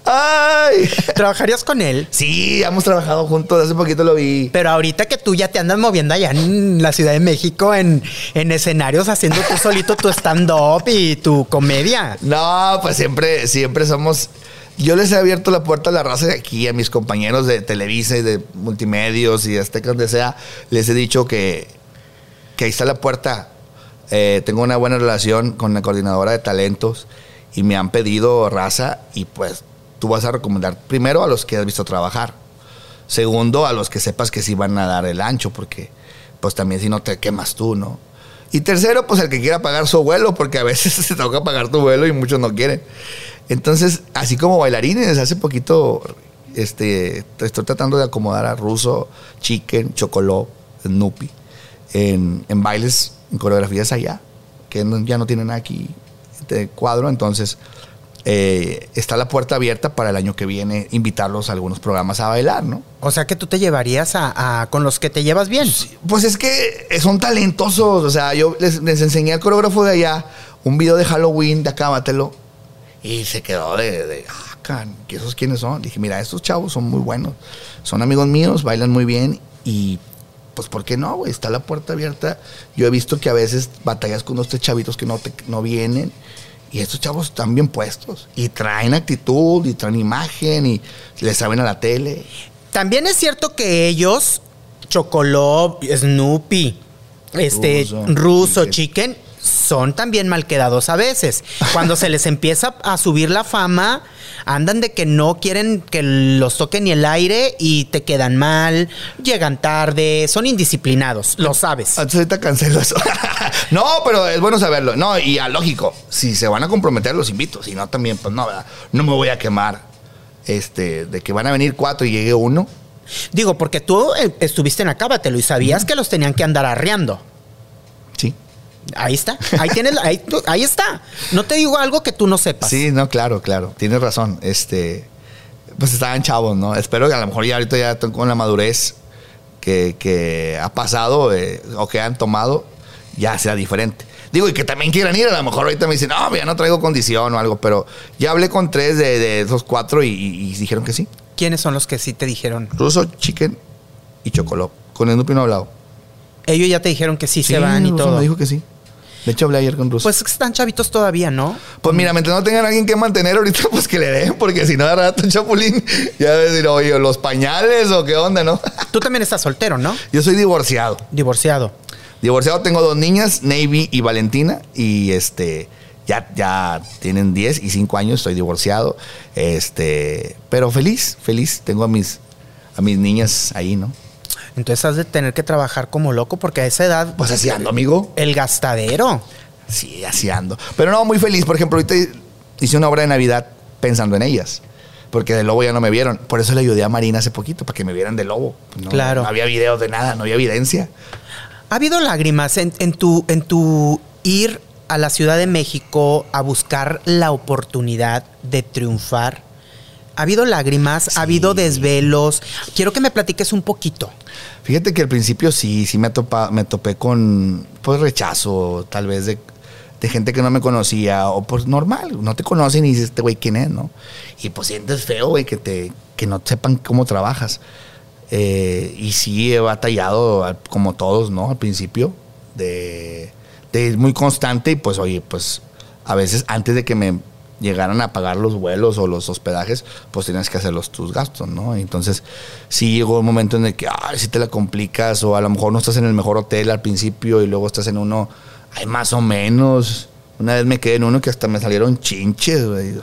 ¡Ay! ¿Trabajarías con él? Sí, hemos trabajado juntos. Hace poquito lo vi. Pero ahorita que tú ya te andas moviendo allá en la Ciudad de México, en, en escenarios, haciendo tú solito tu stand-up y tu comedia. No, pues siempre, siempre somos. Yo les he abierto la puerta a la raza de aquí, a mis compañeros de Televisa y de multimedios y hasta donde sea. Les he dicho que, que ahí está la puerta. Eh, tengo una buena relación con la coordinadora de talentos y me han pedido raza y pues tú vas a recomendar primero a los que has visto trabajar. Segundo, a los que sepas que sí van a dar el ancho, porque pues también si no te quemas tú, ¿no? Y tercero, pues el que quiera pagar su vuelo, porque a veces se toca pagar tu vuelo y muchos no quieren. Entonces, así como bailarines, hace poquito este, estoy tratando de acomodar a Russo, Chicken, Chocoló, Snoopy en, en bailes, en coreografías allá, que ya no tienen aquí de cuadro, entonces eh, está la puerta abierta para el año que viene invitarlos a algunos programas a bailar, ¿no? O sea que tú te llevarías a, con los que te llevas bien. pues es que son talentosos. O sea, yo les, enseñé al coreógrafo de allá un video de Halloween de Acábatelo y se quedó de, de ah, ¿qué esos quiénes son? Dije, mira, estos chavos son muy buenos. Son amigos míos, bailan muy bien y pues ¿por qué no, güey? Está la puerta abierta. Yo he visto que a veces batallas con unos chavitos que no, te, no vienen y estos chavos están bien puestos y traen actitud y traen imagen y le saben a la tele. También es cierto que ellos, Chocolop, Snoopy, este, Ruso, Chicken, son también mal quedados a veces. Cuando se les empieza a subir la fama, andan de que no quieren que los toquen ni el aire y te quedan mal, llegan tarde, son indisciplinados, lo sabes. Entonces ahorita cancelo eso. no, pero es bueno saberlo. No, y a lógico, si se van a comprometer, los invito. Si no, también, pues no, no me voy a quemar. Este, de que van a venir cuatro y llegue uno. Digo, porque tú eh, estuviste en Acábatelo y sabías que los tenían que andar arreando. Sí. Ahí está, ahí tienes, ahí, ahí, está. No te digo algo que tú no sepas. Sí, no, claro, claro. Tienes razón. Este, pues estaban chavos, ¿no? Espero que a lo mejor ya ahorita ya con la madurez que, ha pasado eh, o que han tomado, ya sea diferente. Digo, y que también quieran ir, a lo mejor ahorita me dicen, no, ya no traigo condición o algo, pero ya hablé con tres de, esos cuatro y, dijeron que sí. ¿Quiénes son los que sí te dijeron? Ruso, Chicken y Chocoló. Con el Nupi no he hablado. Ellos ya te dijeron que sí, se van y todo. me dijo que sí. De hecho, hablé ayer con Russo. Pues están chavitos todavía, ¿no? Pues mira, mientras no tengan alguien que mantener ahorita, pues que le den, porque si no, de rato Chapulín ya debe decir, oye, los pañales o qué onda, ¿no? Tú también estás soltero, ¿no? Yo soy divorciado. Divorciado. Divorciado, tengo dos niñas, Navy y Valentina, y este. Ya, ya tienen 10 y 5 años, estoy divorciado. Este, pero feliz, feliz. Tengo a mis, a mis niñas ahí, ¿no? Entonces has de tener que trabajar como loco porque a esa edad. Pues así ando, amigo. El gastadero. Sí, así ando. Pero no, muy feliz. Por ejemplo, ahorita hice una obra de Navidad pensando en ellas. Porque de lobo ya no me vieron. Por eso le ayudé a Marina hace poquito, para que me vieran de lobo. claro. No había videos de nada, no había evidencia. ¿Ha habido lágrimas en, tu, en tu ir a la Ciudad de México a buscar la oportunidad de triunfar? ¿Ha habido lágrimas? ¿Ha habido desvelos? Quiero que me platiques un poquito. Fíjate que al principio sí, sí me, topa, me topé con pues rechazo, tal vez de, gente que no me conocía, o pues normal, no te conocen y dices, este güey, ¿quién es? ¿no? Y pues sientes feo, güey, que, te, que no sepan cómo trabajas. Eh, y sí he batallado, como todos, ¿no? Al principio, de, de muy constante y pues, oye, pues a veces antes de que me llegaran a pagar los vuelos o los hospedajes, pues tienes que hacer los, tus gastos, ¿no? Entonces, sí llegó un momento en el que, ay, si te la complicas, o a lo mejor no estás en el mejor hotel al principio y luego estás en uno, hay más o menos. Una vez me quedé en uno que hasta me salieron chinches, güey.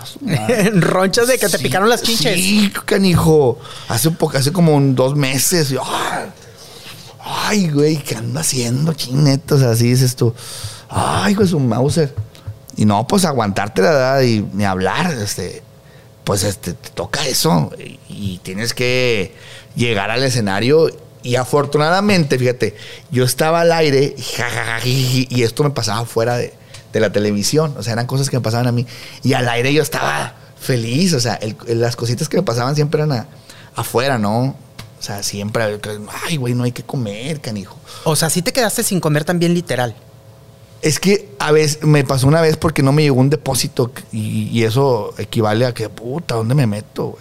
Ronchas de que te picaron las chinches. Sí, canijo. Hace, un poco, hace como dos meses. ay, güey, ¿qué anda haciendo, chinetos? Así dices tú. Ay, pues un Mauser. Y no, pues aguantarte la edad y ni hablar, este, pues este, te toca eso y, tienes que llegar al escenario y afortunadamente, fíjate, yo estaba al aire y esto me pasaba fuera de, la televisión, o sea, eran cosas que me pasaban a mí y al aire yo estaba feliz. O sea, las cositas que me pasaban siempre eran afuera, ¿no? O sea, siempre, ay, güey, no hay que comer, canijo. O sea, sí te quedaste sin comer también literal. Es que a veces me pasó una vez porque no me llegó un depósito y, eso equivale a que, puta, ¿dónde me meto?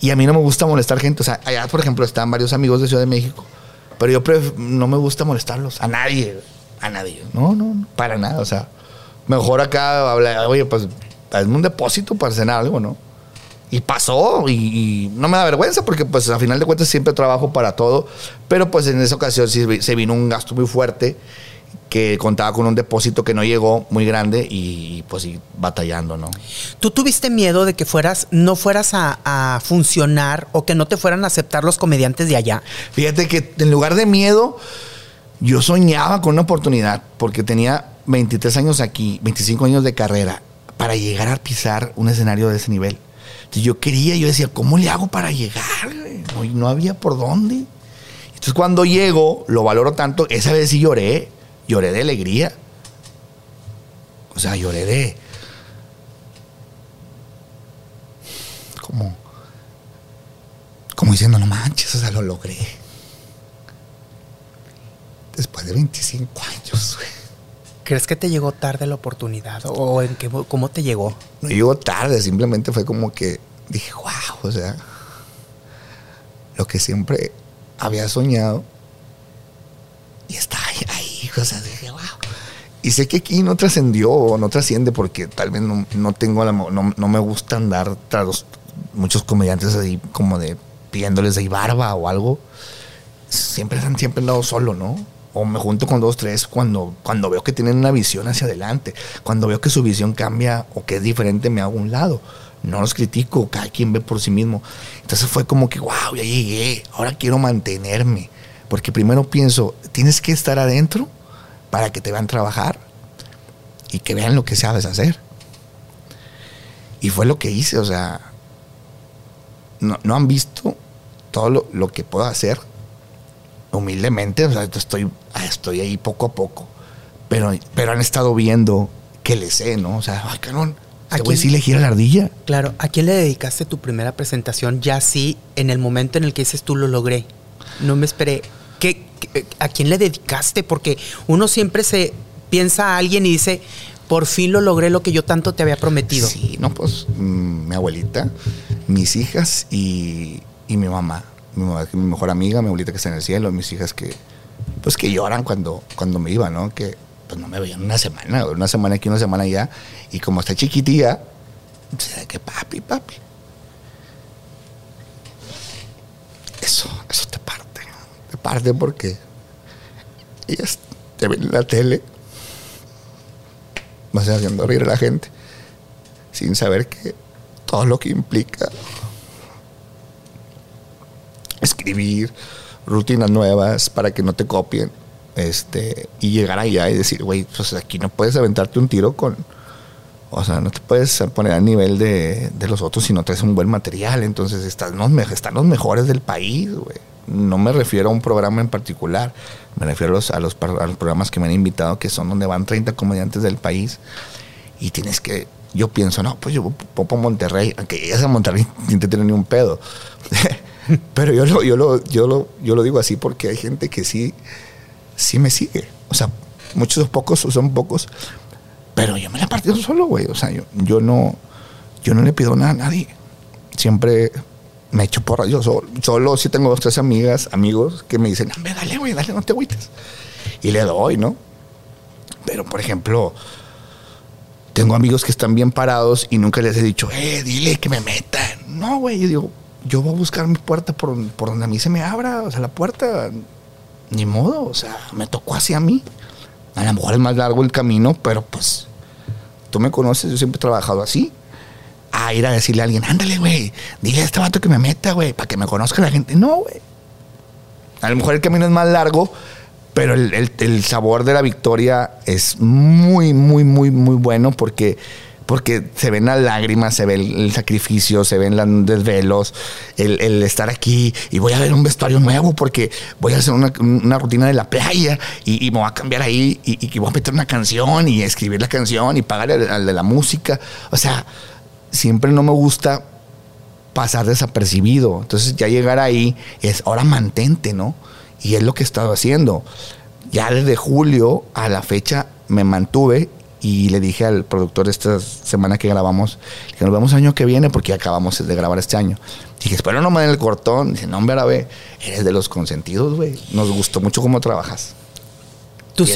Y a mí no me gusta molestar gente. O sea, allá, por ejemplo, están varios amigos de Ciudad de México, pero yo no me gusta molestarlos. A nadie, a nadie. No, no, para nada. O sea, mejor acá habla, oye, pues, hazme un depósito para cenar algo, ¿no? Y pasó, y, no me da vergüenza porque pues a final de cuentas siempre trabajo para todo, pero pues en esa ocasión sí se vino un gasto muy fuerte que contaba con un depósito que no llegó muy grande y pues sí, batallando, ¿no? ¿Tú tuviste miedo de que fueras, no fueras a, a, funcionar o que no te fueran a aceptar los comediantes de allá? Fíjate que en lugar de miedo, yo soñaba con una oportunidad porque tenía 23 años aquí, 25 años de carrera para llegar a pisar un escenario de ese nivel yo quería, yo decía, ¿cómo le hago para llegar? No, no había por dónde. Entonces cuando llego, lo valoro tanto, esa vez sí lloré, lloré de alegría. O sea, lloré de... Como... Como diciendo, no manches, o sea, lo logré. Después de 25 años, güey. ¿Crees que te llegó tarde la oportunidad? ¿O en qué, cómo te llegó? No llegó tarde, simplemente fue como que dije, wow, o sea, lo que siempre había soñado y está ahí, sea, dije, wow. Y sé que aquí no trascendió o no trasciende porque tal vez no, tengo la, no, no, me gusta andar tras muchos comediantes ahí como de pidiéndoles de barba o algo. Siempre han siempre andado solo, ¿no? o me junto con dos, tres cuando, cuando veo que tienen una visión hacia adelante, cuando veo que su visión cambia o que es diferente, me hago un lado. No los critico, cada quien ve por sí mismo. Entonces fue como que, wow, ya llegué, ahora quiero mantenerme. Porque primero pienso, tienes que estar adentro para que te vean trabajar y que vean lo que sabes hacer. Y fue lo que hice, o sea, no, no han visto todo lo, lo que puedo hacer humildemente, o sea, estoy, estoy ahí poco a poco. Pero, pero han estado viendo que le sé, ¿no? O sea, ay, cabrón, ¿A quién sí le gira la ardilla? Claro, ¿a quién le dedicaste tu primera presentación? Ya sí, en el momento en el que dices tú lo logré. No me esperé. ¿Qué, a quién le dedicaste? Porque uno siempre se piensa a alguien y dice, por fin lo logré lo que yo tanto te había prometido. Sí, no, pues mm, mi abuelita, mis hijas y, y mi mamá mi, mejor amiga, mi abuelita que está en el cielo, mis hijas que, pues que lloran cuando, cuando me iba, ¿no? Que pues no me veían una semana, una semana aquí, una semana allá, y como está chiquitilla, pues, que papi, papi. Eso, eso te parte, te parte porque te ven en la tele, vas haciendo reír a la gente, sin saber que todo lo que implica escribir rutinas nuevas para que no te copien. Este, y llegar allá y decir, güey, pues aquí no puedes aventarte un tiro con. O sea, no te puedes poner a nivel de, los otros si no traes un buen material. Entonces están los, están los mejores del país, güey. No me refiero a un programa en particular, me refiero a los, a los, programas que me han invitado, que son donde van 30 comediantes del país. Y tienes que, yo pienso, no, pues yo popo Monterrey, aunque ya sea Monterrey, ni te tiene ni un pedo. Pero yo lo, yo, lo, yo, lo, yo lo digo así porque hay gente que sí, sí me sigue. O sea, muchos pocos son pocos. Pero yo me la partido solo, güey. O sea, yo, yo, no, yo no le pido nada a nadie. Siempre me echo porra. Yo solo, solo sí tengo dos, tres amigas, amigos que me dicen, dale, güey, dale, no te agüites. Y le doy, ¿no? Pero, por ejemplo, tengo amigos que están bien parados y nunca les he dicho, eh, dile que me metan. No, güey. Yo digo, yo voy a buscar mi puerta por, donde a mí se me abra, o sea, la puerta, ni modo, o sea, me tocó hacia mí. A lo mejor es más largo el camino, pero pues tú me conoces, yo siempre he trabajado así. A ir a decirle a alguien, ándale, güey, dile a este vato que me meta, güey, para que me conozca la gente. No, güey. A lo mejor el camino es más largo, pero el, el sabor de la victoria es muy, muy, muy, muy bueno porque porque se ven las lágrimas, se ve el, sacrificio, se ven los desvelos, el, estar aquí y voy a ver un vestuario nuevo porque voy a hacer una, rutina de la playa y, me voy a cambiar ahí y, voy a meter una canción y escribir la canción y pagar al, de la música. O sea, siempre no me gusta pasar desapercibido. Entonces ya llegar ahí es, ahora mantente, ¿no? Y es lo que he estado haciendo. Ya desde julio a la fecha me mantuve y le dije al productor esta semana que grabamos, que nos vemos el año que viene porque acabamos de grabar este año. Dije, espero no me den el cortón. Dice, no, hombre, ve, eres de los consentidos, güey. Nos gustó mucho cómo trabajas. Tus,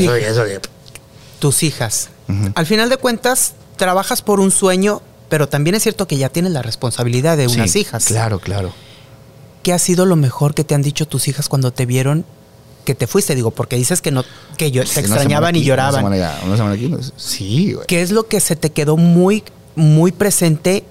tus hijas. Al final de cuentas, trabajas por un sueño, pero también es cierto que ya tienes la responsabilidad de unas hijas. Claro, claro. ¿Qué ha sido lo mejor que te han dicho tus hijas cuando te vieron que te fuiste? Digo, porque dices que no, que yo, te extrañaban y lloraban. Una semana, aquí, sí, güey. ¿Qué es lo que se te quedó muy, muy presente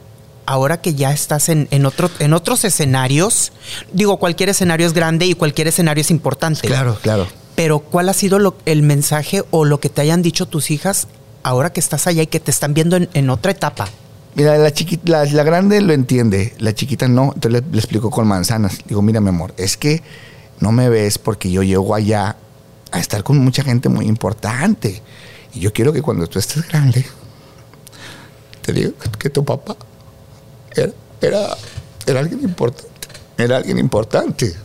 ahora que ya estás en, en, otro, en otros escenarios? Digo, cualquier escenario es grande y cualquier escenario es importante. Claro, claro. Pero ¿cuál ha sido el mensaje o lo que te hayan dicho tus hijas ahora que estás allá y que te están viendo en, otra etapa? Mira, la, chiquita, la, grande lo entiende, la chiquita no. Entonces le, explico con manzanas. Digo, mira, mi amor, es que no me ves porque yo llego allá a estar con mucha gente muy importante. Y yo quiero que cuando tú estés grande, te diga que tu papá era, era, era alguien importante. Era alguien importante.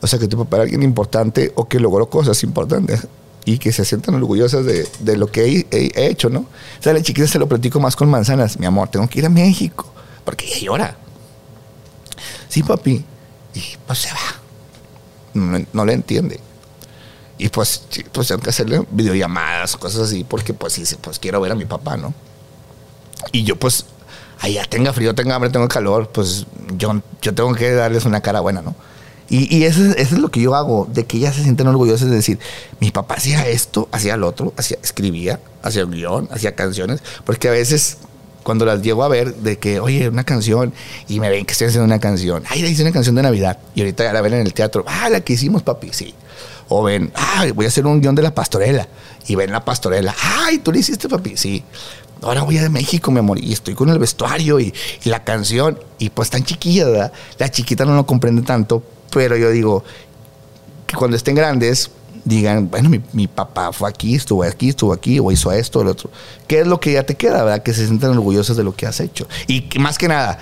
O sea, que tu papá era alguien importante o que logró cosas importantes y que se sientan orgullosas de, lo que he, hecho, ¿no? O sea, la chiquita se lo platico más con manzanas. Mi amor, tengo que ir a México porque ella llora. Sí, papi. Y pues se va. No, le entiende. Y pues, pues tengo que hacerle videollamadas, cosas así, porque pues sí, pues quiero ver a mi papá, ¿no? Y yo pues, allá tenga frío, tenga hambre, tenga calor, pues yo, yo tengo que darles una cara buena, ¿no? Y, eso, es lo que yo hago, de que ellas se sienten orgullosas de decir, mi papá hacía esto, hacía lo otro, hacía, escribía, hacía guion, hacía canciones, porque a veces cuando las llego a ver de que, oye, una canción, y me ven que estoy haciendo una canción, ay, hice una canción de Navidad, y ahorita ya la ven en el teatro, ah, la que hicimos, papi, sí. O ven, ay, voy a hacer un guion de la pastorela, y ven la pastorela, ay, tú le hiciste, papi, sí. Ahora voy a México, mi amor, y estoy con el vestuario y, y la canción, y pues tan chiquilla, ¿verdad? La chiquita no lo comprende tanto, pero yo digo que cuando estén grandes digan, bueno, mi, papá fue aquí, estuvo aquí, estuvo aquí, o hizo esto, lo otro. ¿Qué es lo que ya te queda, verdad? Que se sientan orgullosos de lo que has hecho. Y más que nada,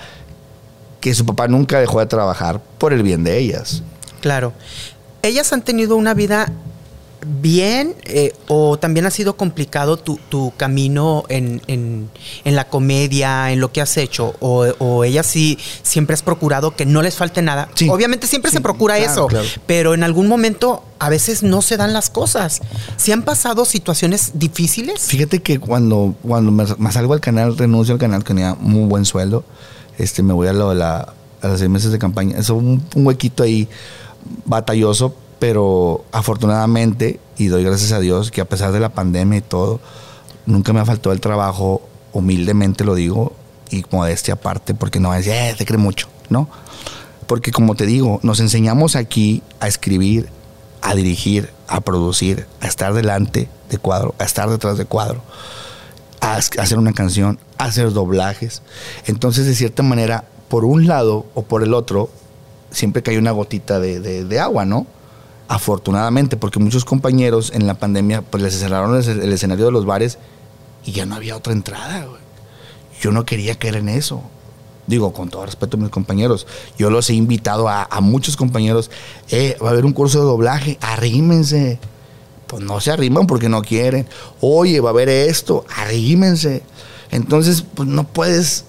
que su papá nunca dejó de trabajar por el bien de ellas. Claro. Ellas han tenido una vida bien eh, o también ha sido complicado tu, camino en, en, la comedia, en lo que has hecho? ¿O, ella sí siempre has procurado que no les falte nada? Obviamente siempre se procura eso, pero en algún momento a veces no se dan las cosas. ¿Se han pasado situaciones difíciles? Fíjate que cuando, cuando me, salgo al canal, renuncio al canal, que tenía muy buen sueldo, este, me voy a, lo de la, a los seis meses de campaña. Es un, un huequito ahí batalloso, pero afortunadamente, y doy gracias a Dios, que a pesar de la pandemia y todo, nunca me faltado el trabajo, humildemente lo digo, y modestia aparte, porque no es, eh, te cree mucho, ¿no? Porque como te digo, nos enseñamos aquí a escribir, a dirigir, a producir, a estar delante de cuadro, a estar detrás de cuadro, a hacer una canción, a hacer doblajes. Entonces, de cierta manera, por un lado o por el otro, siempre cae una gotita de agua, ¿no? Afortunadamente, porque muchos compañeros en la pandemia pues les cerraron el, escenario de los bares y ya no había otra entrada. Yo no quería caer en eso. Digo, con todo respeto a mis compañeros, yo los he invitado a, muchos compañeros, eh, va a haber un curso de doblaje, arrímense. Pues no se arriman porque no quieren. Oye, va a haber esto, arrímense. Entonces, pues no puedes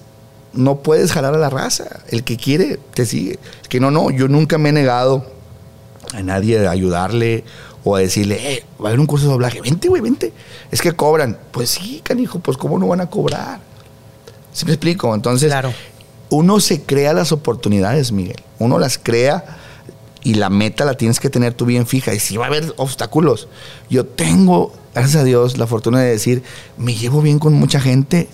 no puedes jalar a la raza. El que quiere, te sigue. que no, no, yo nunca me he negado a nadie a ayudarle o a decirle, eh, va a haber un curso de doblaje, vente, güey, vente. Es que cobran. Pues sí, canijo, pues cómo no van a cobrar. ¿Sí me explico? Entonces, claro. uno se crea las oportunidades, Miguel. Uno las crea y la meta la tienes que tener tú bien fija. Y si va a haber obstáculos, yo tengo, gracias a Dios, la fortuna de decir, me llevo bien con mucha gente,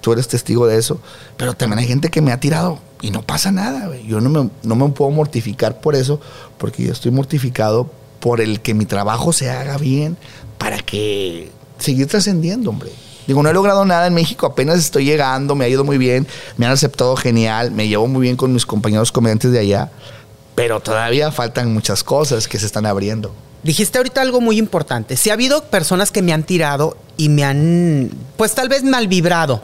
tú eres testigo de eso, pero también hay gente que me ha tirado y no pasa nada. Yo no me, no me puedo mortificar por eso, porque yo estoy mortificado por el que mi trabajo se haga bien para que seguir trascendiendo, hombre. Digo, no he logrado nada en México, apenas estoy llegando, me ha ido muy bien, me han aceptado genial, me llevo muy bien con mis compañeros comediantes de allá, pero todavía faltan muchas cosas que se están abriendo. Dijiste ahorita algo muy importante. Si ha habido personas que me han tirado y me han, pues tal vez mal vibrado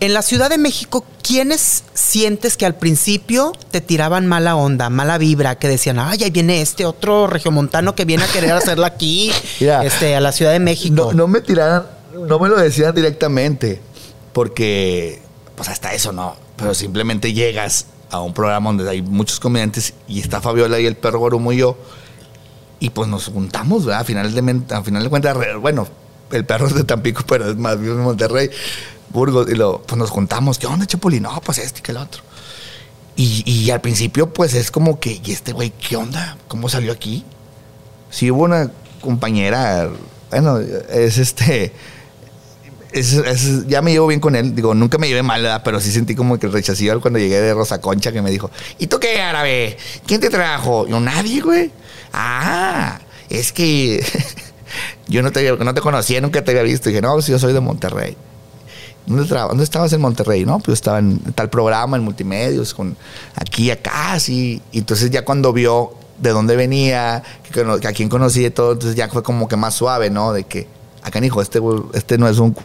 En la Ciudad de México, ¿quiénes sientes que al principio te tiraban mala onda, mala vibra, que decían, ay, ahí viene este otro regiomontano que viene a querer hacerla aquí, este, a la Ciudad de México? No, no me tiraran, no me lo decían directamente, porque, pues hasta eso no, pero simplemente llegas a un programa donde hay muchos comediantes y está Fabiola y el perro Guarumo y yo, y pues nos juntamos, ¿verdad? A final de, a final de cuentas, bueno, el perro es de Tampico, pero es más bien de Monterrey. Burgos, y lo, pues nos juntamos, ¿qué onda, Chapulín? No, pues este que el otro. Y, y, al principio, pues es como que, ¿y este güey qué onda? ¿Cómo salió aquí? Sí hubo una compañera, bueno, es este, es, ya me llevo bien con él, digo, nunca me llevé mal, ¿verdad? pero sí sentí como que rechazó cuando llegué de Rosa Concha que me dijo, ¿y tú qué árabe? ¿Quién te trajo? Yo, nadie, güey. Ah, es que yo no te, no te conocía, nunca te había visto. Y dije, no, pues yo soy de Monterrey. ¿Dónde, estabas en Monterrey? No, pues estaba en tal programa, en multimedios, con aquí, acá, así. Y entonces ya cuando vio de dónde venía, que, a quién conocía y todo, entonces ya fue como que más suave, ¿no? De que, acá, hijo, este, este no es un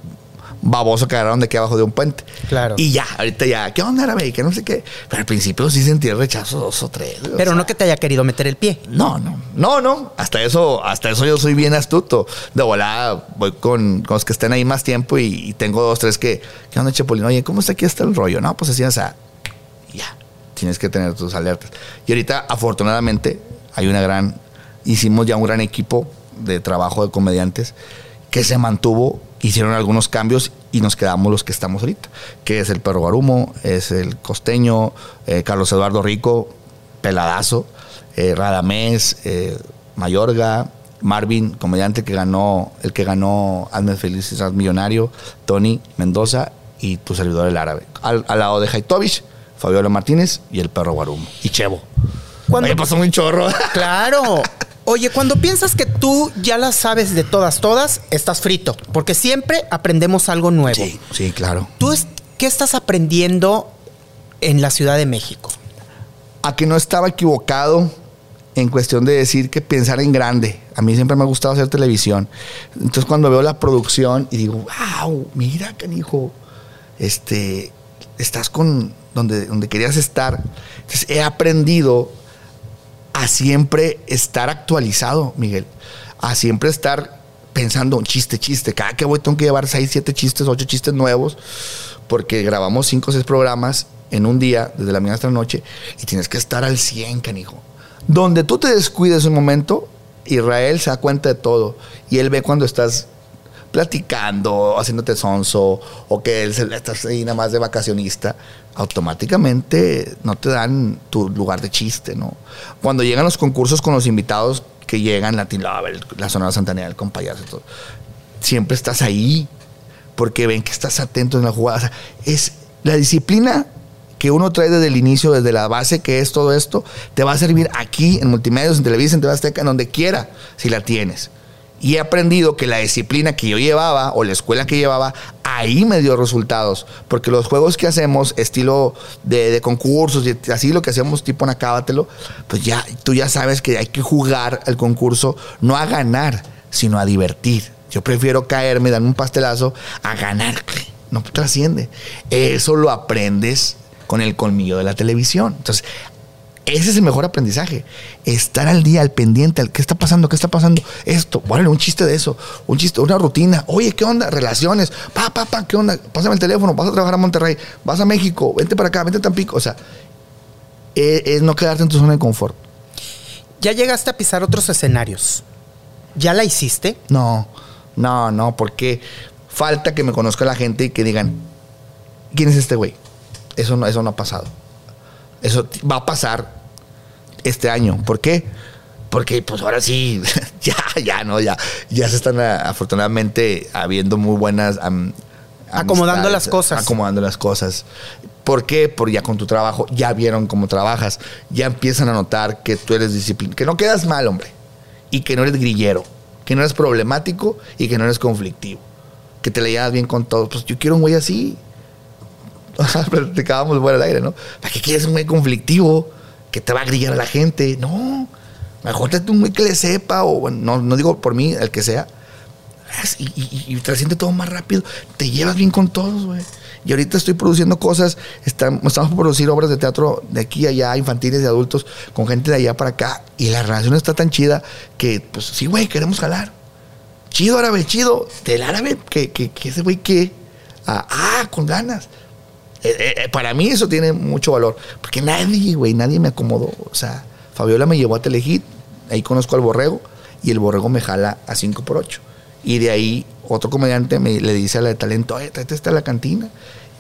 baboso que agarraron de aquí abajo de un puente. Claro. Y ya, ahorita ya, ¿qué onda, árabe? Que no sé qué. Pero al principio sí sentí el rechazo dos o tres. Pero no que te haya querido meter el pie. No, no. No, no. Hasta eso, hasta eso yo soy bien astuto. De volada voy con, con los que estén ahí más tiempo y, tengo dos, tres que, ¿qué onda, Chapulín? Oye, ¿cómo está aquí está el rollo? No, pues así, o sea, ya. Tienes que tener tus alertas. Y ahorita, afortunadamente, hay una gran, hicimos ya un gran equipo de trabajo de comediantes que se mantuvo hicieron algunos cambios y nos quedamos los que estamos ahorita, que es el Perro Guarumo, es el Costeño, eh, Carlos Eduardo Rico, Peladazo, eh, Radamés, eh, Mayorga, Marvin, comediante que ganó, el que ganó Hazme Feliz Millonario, Tony Mendoza y tu servidor el árabe. Al, lado de Haitovich, Fabiola Martínez y el Perro Guarumo. Y Chevo. Ahí pasó un chorro. Claro. Oye, cuando piensas que tú ya las sabes de todas, todas, estás frito, porque siempre aprendemos algo nuevo. Sí, sí, claro. ¿Tú qué estás aprendiendo en la Ciudad de México? A que no estaba equivocado en cuestión de decir que pensar en grande. A mí siempre me ha gustado hacer televisión. Entonces cuando veo la producción y digo, wow, mira, canijo, este, estás con donde, donde querías estar. Entonces he aprendido a siempre estar actualizado, Miguel. A siempre estar pensando un chiste, chiste. Cada que voy tengo que llevar seis, siete chistes, ocho chistes nuevos, porque grabamos cinco o seis programas en un día, desde la mañana hasta la noche, y tienes que estar al 100, canijo. Donde tú te descuides un momento, Israel se da cuenta de todo. Y él ve cuando estás platicando, haciéndote sonso, o que él estás ahí nada más de vacacionista automáticamente no te dan tu lugar de chiste, ¿no? Cuando llegan los concursos con los invitados que llegan, Lover, la Sonora Santanera, el compayazo, todo, siempre estás ahí porque ven que estás atento en la jugada. es la disciplina que uno trae desde el inicio, desde la base que es todo esto, te va a servir aquí en multimedios, en televisión, en TV en donde quiera, si la tienes. Y he aprendido que la disciplina que yo llevaba o la escuela que llevaba, ahí me dio resultados. Porque los juegos que hacemos, estilo de, concursos y así lo que hacemos tipo en acábatelo, pues ya tú ya sabes que hay que jugar el concurso no a ganar, sino a divertir. Yo prefiero caerme, darme un pastelazo a ganar. No trasciende. Eso lo aprendes con el colmillo de la televisión. Entonces, ese es el mejor aprendizaje. Estar al día, al pendiente, al qué está pasando, qué está pasando. Esto, bueno, un chiste de eso, un chiste, una rutina. Oye, ¿qué onda? Relaciones. Pa, pa, pa, ¿qué onda? Pásame el teléfono, vas a trabajar a Monterrey, vas a México, vente para acá, vente a Tampico. O sea, es, es no quedarte en tu zona de confort. Ya llegaste a pisar otros escenarios. ¿Ya la hiciste? No, no, no, porque falta que me conozca la gente y que digan, ¿quién es este güey? Eso no, eso no ha pasado. Eso va a pasar este año. ¿Por qué? Porque pues ahora sí, ya, ya, no, ya, ya se están ah, afortunadamente habiendo muy buenas... acomodando las cosas. Acomodando las cosas. ¿Por qué? Porque ya con tu trabajo ya vieron cómo trabajas, ya empiezan a notar que tú eres disciplinado, que no quedas mal, hombre, y que no eres grillero, que no eres problemático y que no eres conflictivo, que te le llevas bien con todos. Pues yo quiero un güey así. Platicábamos fuera del aire, ¿no? ¿Para qué quieres un güey conflictivo? Que te va a grillar a la gente. No, mejor te un güey que le sepa, o no, no digo por mí, el que sea. Y, y, trasciende todo más rápido. Te llevas bien con todos, güey. Y ahorita estoy produciendo cosas, estamos, estamos producir obras de teatro de aquí a allá, infantiles y adultos, con gente de allá para acá. Y la relación está tan chida que, pues sí, güey, queremos jalar. Chido árabe, chido. Del árabe, que, que, que ese güey que. Ah, ah, con ganas. Eh, eh, eh, para mí eso tiene mucho valor. Porque nadie, güey, nadie me acomodó. O sea, Fabiola me llevó a Telehit, ahí conozco al borrego, y el borrego me jala a 5 por 8 Y de ahí otro comediante me, le dice a la de talento, oye, tráete esta a la cantina.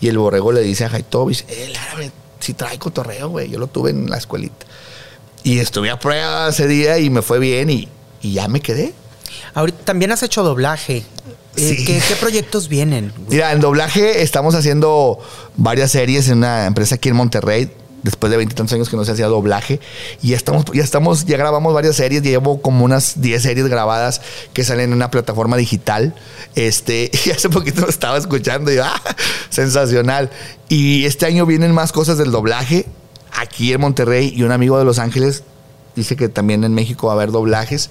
Y el borrego le dice a Jaitovis, el árabe, si trae cotorreo, güey. Yo lo tuve en la escuelita. Y estuve a prueba ese día y me fue bien y ya me quedé. Ahorita también has hecho doblaje. Eh, ¿qué, proyectos vienen? Mira, en doblaje estamos haciendo varias series en una empresa aquí en Monterrey. Después de veintitantos años que no se hacía doblaje. Y ya estamos, ya estamos, ya grabamos varias series. Llevo como unas 10 series grabadas que salen en una plataforma digital. Este, y hace poquito lo estaba escuchando y ah, sensacional. Y este año vienen más cosas del doblaje aquí en Monterrey y un amigo de Los Ángeles dice que también en México va a haber doblajes.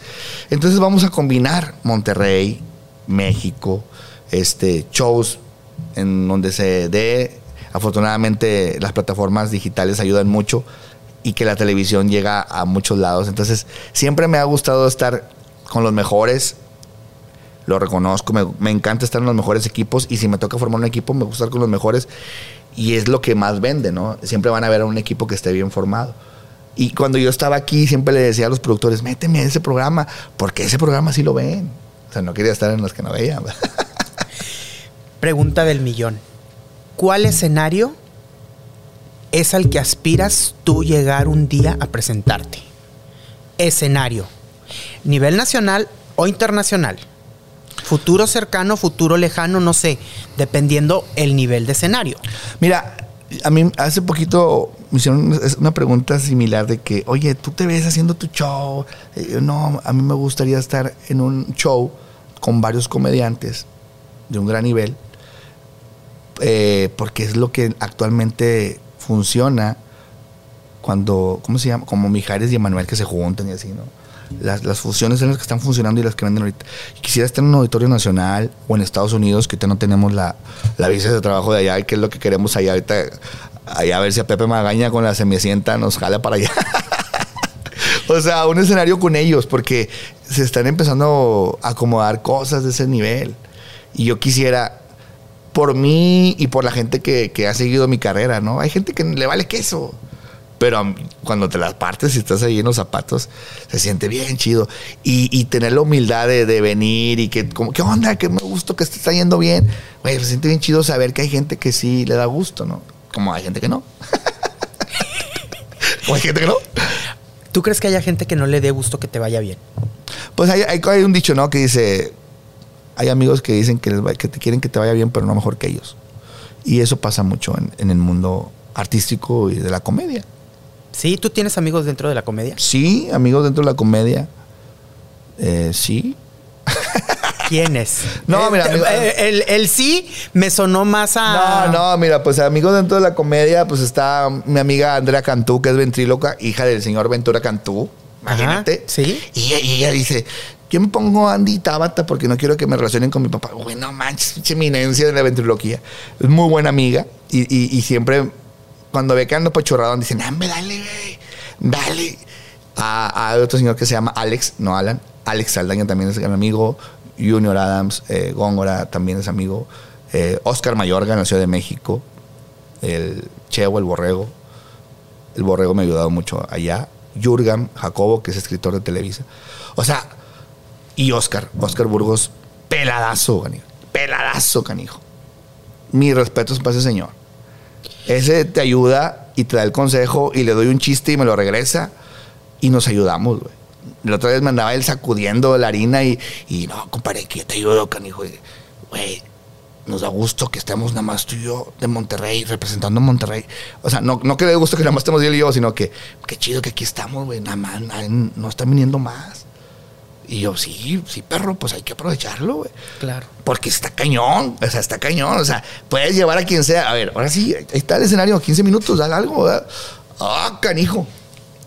Entonces vamos a combinar Monterrey, México, este, shows en donde se dé. Afortunadamente las plataformas digitales ayudan mucho y que la televisión llega a muchos lados. Entonces siempre me ha gustado estar con los mejores. Lo reconozco, me, me encanta estar en los mejores equipos y si me toca formar un equipo me gusta estar con los mejores y es lo que más vende, ¿no? Siempre van a ver a un equipo que esté bien formado. Y cuando yo estaba aquí siempre le decía a los productores, méteme a ese programa, porque ese programa sí lo ven. Sea, no quería estar en los que no veía. Pregunta del millón. ¿Cuál escenario es al que aspiras tú llegar un día a presentarte? Escenario. Nivel nacional o internacional. Futuro cercano, futuro lejano, no sé, dependiendo el nivel de escenario. Mira, a mí hace poquito me hicieron una pregunta similar de que, oye, tú te ves haciendo tu show. Eh, no, a mí me gustaría estar en un show con varios comediantes de un gran nivel, eh, porque es lo que actualmente funciona cuando, ¿cómo se llama? Como Mijares y Emanuel que se juntan y así, ¿no? Las, las, fusiones son las que están funcionando y las que venden ahorita. Quisiera estar en un auditorio nacional o en Estados Unidos, que ahorita no tenemos la, la visa de trabajo de allá, que es lo que queremos allá ahorita Allá a ver si a Pepe Magaña con la semicienta nos jala para allá. o sea, un escenario con ellos, porque se están empezando a acomodar cosas de ese nivel. Y yo quisiera, por mí y por la gente que, ha seguido mi carrera, ¿no? Hay gente que le vale queso. Pero cuando te las partes y estás ahí en los zapatos, se siente bien chido. Y, tener la humildad de, venir y que, como, ¿qué onda? Que me gusta que esté yendo bien. se siente bien chido saber que hay gente que sí le da gusto, ¿no? Como hay gente que no. Como hay gente que no. ¿Tú crees que haya gente que no le dé gusto que te vaya bien? Pues hay, hay, un dicho, ¿no? Que dice, hay amigos que dicen que, que te quieren que te vaya bien, pero no mejor que ellos. Y eso pasa mucho en, el mundo artístico y de la comedia. Sí, ¿tú tienes amigos dentro de la comedia? Sí, amigos dentro de la comedia. Eh, sí. ¿Quiénes? No, mira. Eh, el, sí me sonó más a. No, no, mira, pues amigo dentro de la comedia, pues está mi amiga Andrea Cantú, que es ventríloca, hija del señor Ventura Cantú. Imagínate. sí. Y, ella dice. Yo me pongo Andy Tabata porque no quiero que me relacionen con mi papá. Bueno, manches, eminencia de la ventriloquía. Es muy buena amiga y, siempre, cuando ve que ando pachorrado, dicen, dame, dale, dale. A, a, otro señor que se llama Alex, no Alan. Alex Saldaña también es gran amigo. Junior Adams, eh, Góngora también es amigo. Eh, Oscar Mayorga nació de México. El Cheo, el Borrego. El Borrego me ha ayudado mucho allá. Jurgam, Jacobo, que es escritor de Televisa. O sea, y Oscar, Oscar Burgos, peladazo, canijo. Peladazo, canijo. Mi respeto es para ese señor. Ese te ayuda y te da el consejo y le doy un chiste y me lo regresa y nos ayudamos, güey la otra vez me andaba él sacudiendo la harina y, y no, compadre, que yo te ayudo, canijo. Güey, nos da gusto que estemos nada más tú y yo de Monterrey, representando a Monterrey. O sea, no, no que dé gusto que nada más estemos él y yo, sino que qué chido que aquí estamos, güey, nada más, no están viniendo más. Y yo, sí, sí, perro, pues hay que aprovecharlo, güey. Claro. Porque está cañón, o sea, está cañón, o sea, puedes llevar a quien sea. A ver, ahora sí, ahí está el escenario, 15 minutos, dale algo, ¿verdad? Ah, canijo.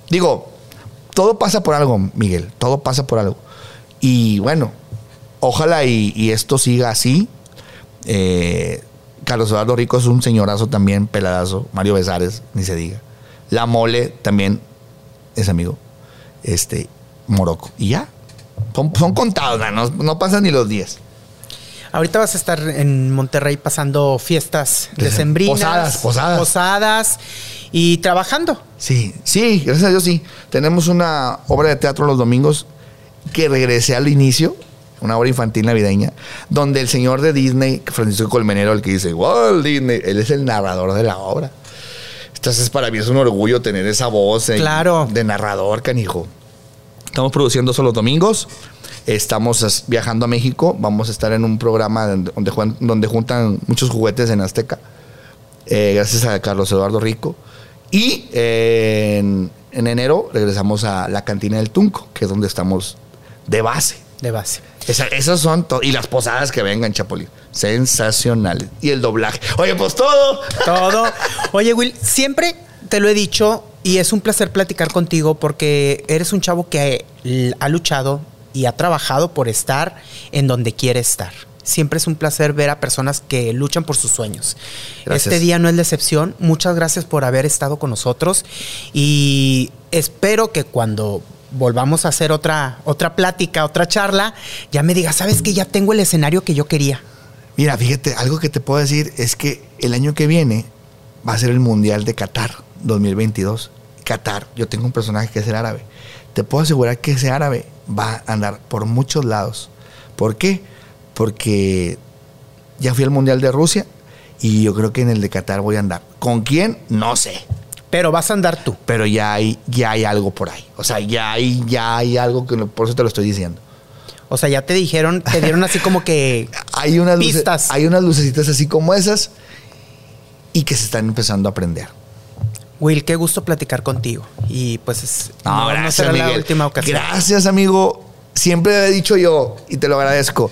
Digo, todo pasa por algo, Miguel, todo pasa por algo. Y bueno, ojalá y, esto siga así. Eh, Carlos Eduardo Rico es un señorazo también, peladazo. Mario Besares, ni se diga. La Mole también es amigo. Este, Morocco. Y ya. Son, son contados, no, no pasan ni los días. Ahorita vas a estar en Monterrey pasando fiestas decembrinas. Posadas, posadas. Posadas y trabajando. Sí, sí, gracias a Dios sí. Tenemos una obra de teatro los domingos que regresé al inicio, una obra infantil navideña, donde el señor de Disney, Francisco Colmenero, el que dice, Walt Disney, él es el narrador de la obra. Entonces para mí es un orgullo tener esa voz eh, Claro. de narrador, canijo. Estamos produciendo solo los domingos. Estamos viajando a México. Vamos a estar en un programa donde, donde juntan muchos juguetes en Azteca. Eh, gracias a Carlos Eduardo Rico. Y eh, en, en enero regresamos a la cantina del Tunco, que es donde estamos de base. De base. Esa- esas son y las posadas que vengan, Chapulín. Sensacionales. Y el doblaje. Oye, pues todo. Todo. Oye, Will, siempre te lo he dicho y es un placer platicar contigo porque eres un chavo que ha luchado y ha trabajado por estar en donde quiere estar. Siempre es un placer ver a personas que luchan por sus sueños. Gracias. Este día no es la excepción. Muchas gracias por haber estado con nosotros y espero que cuando volvamos a hacer otra, otra plática, otra charla, ya me digas, sabes que ya tengo el escenario que yo quería. Mira, fíjate, algo que te puedo decir es que el año que viene va a ser el Mundial de Qatar 2022. Qatar, yo tengo un personaje que es el árabe. Te puedo asegurar que ese árabe va a andar por muchos lados. ¿Por qué? Porque ya fui al Mundial de Rusia y yo creo que en el de Qatar voy a andar. ¿Con quién? No sé. Pero vas a andar tú. Pero ya hay, ya hay algo por ahí. O sea, ya hay, ya hay algo que por eso te lo estoy diciendo. O sea, ya te dijeron, te dieron así como que hay unas Pistas. hay unas lucecitas así como esas y que se están empezando a aprender. Will, qué gusto platicar contigo. Y pues es, No, no, no gracias, la última ocasión. Gracias, amigo. Siempre he dicho yo y te lo agradezco.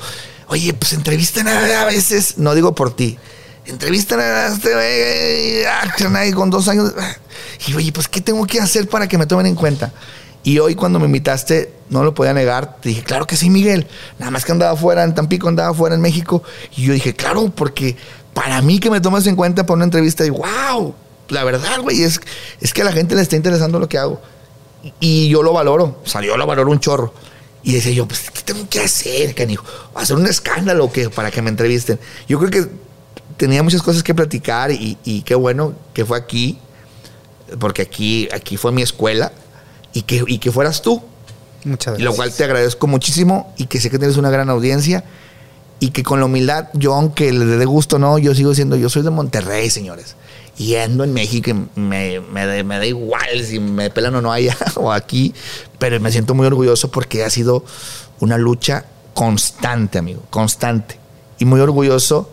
Oye, pues entrevistan a, a veces, no digo por ti. Entrevistan a este güey, ah, con dos años. Y oye, pues, ¿qué tengo que hacer para que me tomen en cuenta? Y hoy cuando me invitaste, no lo podía negar, te dije, claro que sí, Miguel. Nada más que andaba fuera en Tampico, andaba fuera en México. Y yo dije, claro, porque para mí que me tomes en cuenta para una entrevista, y wow, la verdad, güey, es, es que a la gente le está interesando lo que hago. Y yo lo valoro, o sea, yo lo valoro un chorro. Y decía yo, pues, ¿qué tengo que hacer, canijo? ¿Hacer un escándalo o qué? Para que me entrevisten. Yo creo que tenía muchas cosas que platicar y, y qué bueno que fue aquí, porque aquí, aquí fue mi escuela y que, y que fueras tú. Muchas gracias. lo cual te agradezco muchísimo y que sé que tienes una gran audiencia y que con la humildad, yo aunque le dé gusto no, yo sigo siendo, yo soy de Monterrey, señores. Y ando en México me, me da igual si me pelan o no allá o aquí, pero me siento muy orgulloso porque ha sido una lucha constante, amigo, constante. Y muy orgulloso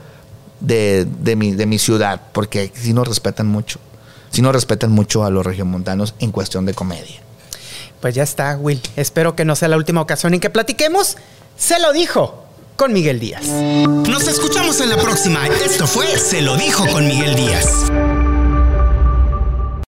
de, de mi, de mi ciudad, porque sí nos respetan mucho. Sí nos respetan mucho a los regiomontanos en cuestión de comedia. Pues ya está, Will. Espero que no sea la última ocasión en que platiquemos. Se lo dijo con Miguel Díaz. Nos escuchamos en la próxima. Esto fue Se lo dijo con Miguel Díaz.